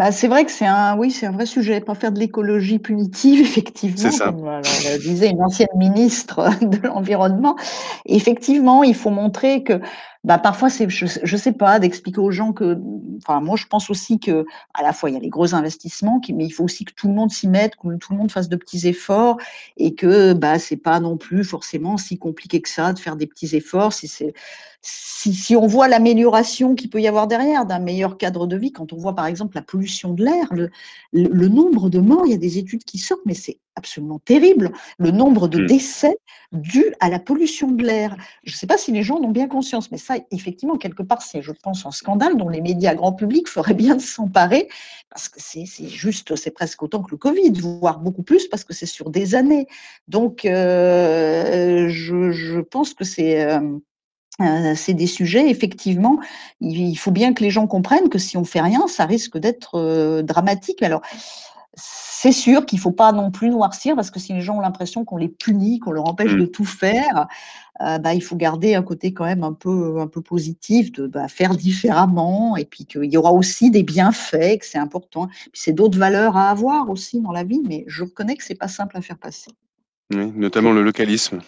Bah, c'est vrai que c'est un, oui, c'est un vrai sujet. Pas faire de l'écologie punitive, effectivement, comme euh, disait une ancienne ministre de l'environnement. Effectivement, il faut montrer que, bah, parfois, c'est, je, ne sais pas, d'expliquer aux gens que, enfin, moi, je pense aussi que, à la fois, il y a les gros investissements, mais il faut aussi que tout le monde s'y mette, que tout le monde fasse de petits efforts, et que, bah, c'est pas non plus forcément si compliqué que ça de faire des petits efforts. Si c'est, si, on voit l'amélioration qu'il peut y avoir derrière d'un meilleur cadre de vie, quand on voit par exemple la pollution de l'air, le, nombre de morts, il y a des études qui sortent, mais c'est absolument terrible, le nombre de mmh. décès dus à la pollution de l'air. Je ne sais pas si les gens en ont bien conscience, mais ça, effectivement, quelque part, c'est, je pense, un scandale dont les médias grand public feraient bien de s'emparer, parce que c'est, juste, c'est presque autant que le Covid, voire beaucoup plus, parce que c'est sur des années. Donc, euh, je, pense que c'est... Euh, euh, c'est des sujets, effectivement, il faut bien que les gens comprennent que si on fait rien, ça risque d'être euh, dramatique. Alors, c'est sûr qu'il ne faut pas non plus noircir parce que si les gens ont l'impression qu'on les punit, qu'on leur empêche Mm. de tout faire, euh, bah, il faut garder un côté quand même un peu, un peu positif de bah, faire différemment et puis qu'il y aura aussi des bienfaits, que c'est important. C'est d'autres valeurs à avoir aussi dans la vie, mais je reconnais que c'est pas simple à faire passer. Oui, notamment le localisme.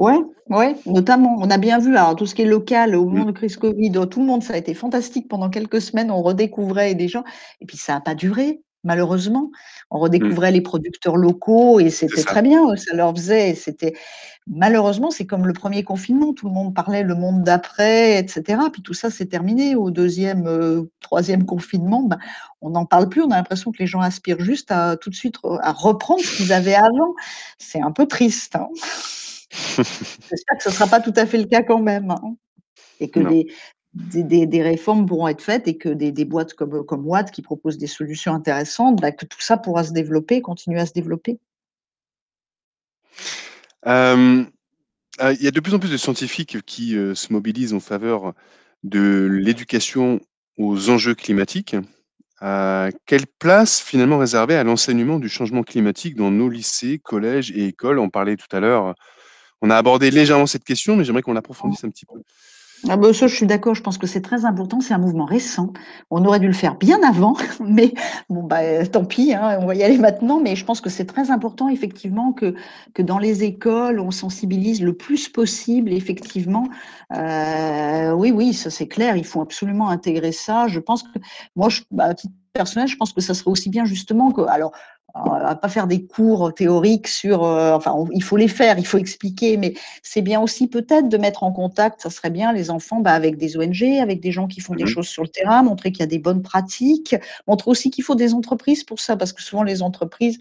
Ouais, ouais, notamment. On a bien vu, alors tout ce qui est local au moment Mm. de crise Covid, tout le monde, ça a été fantastique pendant quelques semaines. On redécouvrait des gens, et puis ça n'a pas duré, malheureusement. On redécouvrait les producteurs locaux et c'était Mm. très bien, ça leur faisait. C'était malheureusement, c'est comme le premier confinement, tout le monde parlait le monde d'après, etc. Puis tout ça, c'est terminé. Au deuxième, euh, troisième confinement, ben, on n'en parle plus. On a l'impression que les gens aspirent juste à tout de suite à reprendre ce qu'ils avaient avant. C'est un peu triste. hein. J'espère que ce ne sera pas tout à fait le cas quand même. hein. Et que des, des, réformes pourront être faites et que des, des boîtes comme, comme Watt qui proposent des solutions intéressantes, bah, que tout ça pourra se développer, continuer à se développer. Euh, il y a de plus en plus de scientifiques qui euh, se mobilisent en faveur de l'éducation aux enjeux climatiques. Euh, quelle place finalement réserver à l'enseignement du changement climatique dans nos lycées, collèges et écoles? On parlait tout à l'heure, on a abordé légèrement cette question, mais j'aimerais qu'on l'approfondisse un petit peu. Ah bah ça, je suis d'accord, je pense que c'est très important, c'est un mouvement récent. On aurait dû le faire bien avant, mais bon, bah, tant pis, hein, on va y aller maintenant. Mais je pense que c'est très important, effectivement, que, que dans les écoles, on sensibilise le plus possible, effectivement. Euh, oui, oui, ça c'est clair, il faut absolument intégrer ça. Je pense que, moi, je, bah, personnel, je pense que ça serait aussi bien, justement, que, alors, on va pas faire des cours théoriques sur, euh, enfin, on- il faut les faire, il faut expliquer, mais c'est bien aussi peut-être de mettre en contact, ça serait bien, les enfants bah, avec des ONG, avec des gens qui font des Mhm. choses sur le terrain, montrer qu'il y a des bonnes pratiques, montrer aussi qu'il faut des entreprises pour ça, parce que souvent les entreprises,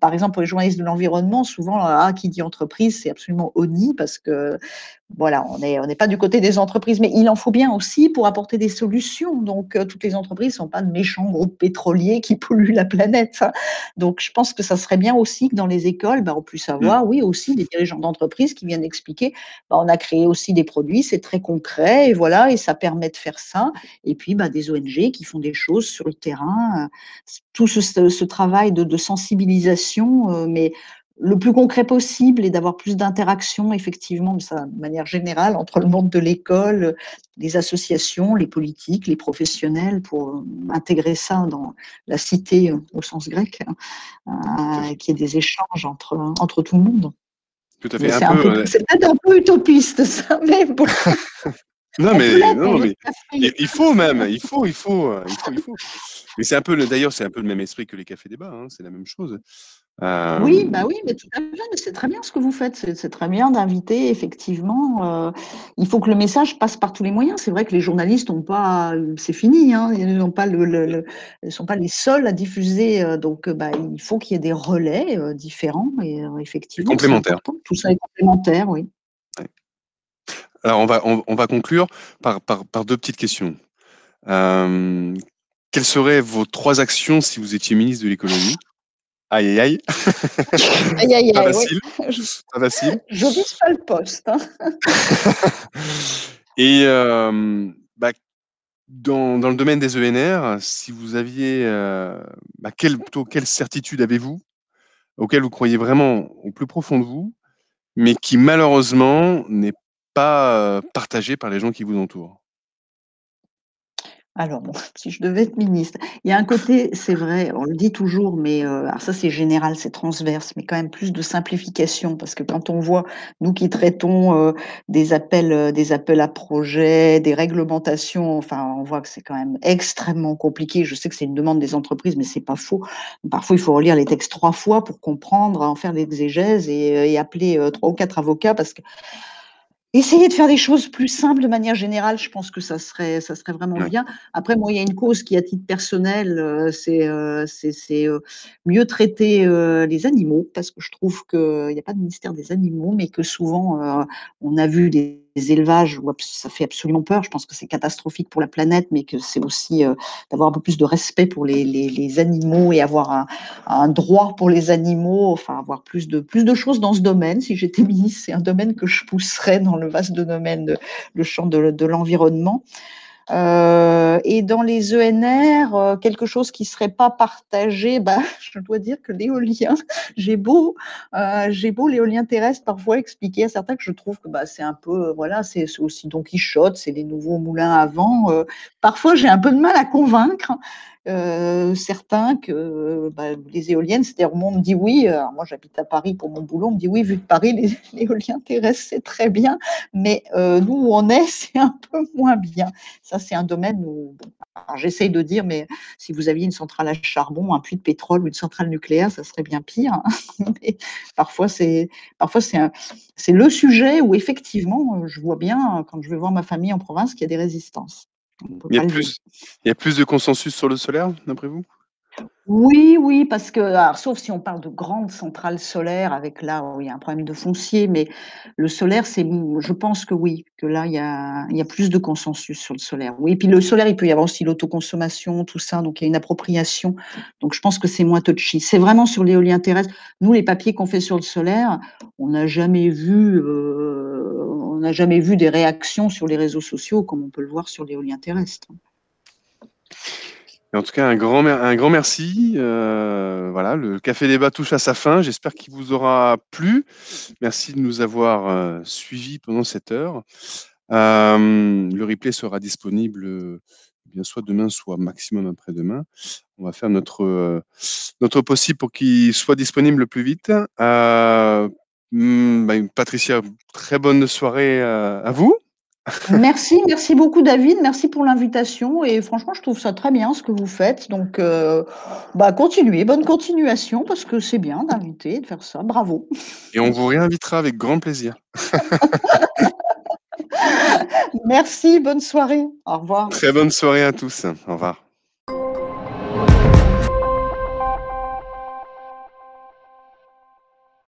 par exemple pour les journalistes de l'environnement, souvent, ah, qui dit entreprise, c'est absolument ONI, parce que voilà, on n'est on n'est pas du côté des entreprises, mais il en faut bien aussi pour apporter des solutions. Donc, euh, toutes les entreprises ne sont pas de méchants groupes pétroliers qui polluent la planète. hein. Donc, je pense que ça serait bien aussi que dans les écoles, bah, on puisse avoir, oui, aussi des dirigeants d'entreprise qui viennent expliquer, bah, on a créé aussi des produits, c'est très concret, et voilà, et ça permet de faire ça. Et puis, bah, des ONG qui font des choses sur le terrain. euh, Tout ce, ce- ce travail de, de sensibilisation, euh, mais le plus concret possible et d'avoir plus d'interaction, effectivement, de, manière générale, entre le monde de l'école, les associations, les politiques, les professionnels, pour euh, intégrer ça dans la cité euh, au sens grec, hein, euh, qu'il y ait des échanges entre, entre tout le monde. Tout à fait. C'est peut-être un peu utopiste, ça, mais bon. non, on mais, non, mais il, faut même, il faut, il faut, il faut, il faut. Mais c'est un peu, le- d'ailleurs, c'est un peu le même esprit que les cafés débats. hein, c'est la même chose. Euh, Oui, bah oui, mais tout à fait, mais c'est très bien ce que vous faites. C'est c'est très bien d'inviter, effectivement. euh, il faut que le message passe par tous les moyens. C'est vrai que les journalistes n'ont pas, c'est fini, hein, ils n'ont pas le, le- le- ils sont pas les seuls à diffuser. euh, donc, euh, bah, il faut qu'il y ait des relais euh, différents et euh, effectivement, complémentaires. Tout ça est complémentaire, oui. Alors, on va, on, on va conclure par, par, par deux petites questions. Euh, quelles seraient vos trois actions si vous étiez ministre de l'écologie Aïe, aïe, aïe. Aïe, aïe, Pas aïe, facile. Je, Pas facile. je vise pas le poste. hein. Et euh, bah, dans, dans le domaine des ENR, si vous aviez, euh, bah, quelle, plutôt, quelle certitude avez-vous auquel vous croyez vraiment au plus profond de vous, mais qui malheureusement n'est pas euh, partagée par les gens qui vous entourent? Alors, si je devais être ministre, il y a un côté, c'est vrai, on le dit toujours, mais euh, ça c'est général, c'est transverse, mais quand même plus de simplification, parce que quand on voit, nous qui traitons euh, des appels, euh, des appels à projets, des réglementations, enfin, on voit que c'est quand même extrêmement compliqué. Je sais que c'est une demande des entreprises, mais c'est pas faux. Parfois, il faut relire les textes trois fois pour comprendre, en faire l'exégèse et, et appeler trois ou quatre avocats, parce que Essayer de faire des choses plus simples de manière générale, je pense que ça serait, ça serait vraiment Ouais. bien. Après, moi, il y a une cause qui, à titre personnel, euh, c'est euh, euh, mieux traiter euh, les animaux, parce que je trouve qu'il n'y a pas de ministère des animaux, mais que souvent, euh, on a vu des élevages ça fait absolument peur. Je pense que c'est catastrophique pour la planète, mais que c'est aussi euh, d'avoir un peu plus de respect pour les, animaux et avoir un, droit pour les animaux, enfin avoir plus de, plus de choses dans ce domaine. Si j'étais ministre, c'est un domaine que je pousserais dans le vaste domaine, de, le champ de l'environnement. Euh, et dans les ENR, euh, quelque chose qui serait pas partagé, bah, je dois dire que l'éolien, j'ai beau, euh, j'ai beau l'éolien terrestre parfois expliquer à certains que je trouve que bah, c'est un peu, voilà, c'est aussi Don Quichotte, c'est les nouveaux moulins à vent. parfois, j'ai un peu de mal à convaincre. Euh, certains que bah, les éoliennes, c'est-à-dire on me dit oui, moi j'habite à Paris pour mon boulot, on me dit oui, vu de Paris, les, l'éolien terrestre c'est très bien, mais euh, nous où on est, c'est un peu moins bien. Ça c'est un domaine où j'essaye de dire, mais si vous aviez une centrale à charbon, un puits de pétrole ou une centrale nucléaire, ça serait bien pire. Hein. parfois c'est parfois c'est le sujet où effectivement je vois bien quand je vais voir ma famille en province qu'il y a des résistances. Il y, a plus, il y a plus de consensus sur le solaire, d'après vous? Oui, oui, parce que, alors, sauf si on parle de grandes centrales solaires, avec là où il y a un problème de foncier, mais le solaire, c'est, je pense que oui, que là, il y a, il y a plus de consensus sur le solaire. Oui, et puis le solaire, il peut y avoir aussi l'autoconsommation, tout ça, donc il y a une appropriation. Donc je pense que c'est moins touchy. C'est vraiment sur l'éolien terrestre. Nous, les papiers qu'on fait sur le solaire, on n'a jamais vu, euh, n'a jamais vu des réactions sur les réseaux sociaux comme on peut le voir sur l'éolien terrestre en tout cas, un grand, un grand merci. Euh, voilà, le café débat touche à sa fin. J'espère qu'il vous aura plu. Merci de nous avoir euh, suivis pendant cette heure. Euh, le replay sera disponible bien soit demain, soit maximum après-demain. On va faire notre, notre possible pour qu'il soit disponible le plus vite. Hmm, bah, Patricia, très bonne soirée à vous. Merci, merci beaucoup David, merci pour l'invitation et franchement je trouve ça très bien ce que vous faites. Donc euh, bah continuez, bonne continuation parce que c'est bien d'inviter, de faire ça, bravo. Et on vous réinvitera avec grand plaisir. merci, bonne soirée, au revoir. Très bonne soirée à tous, au revoir.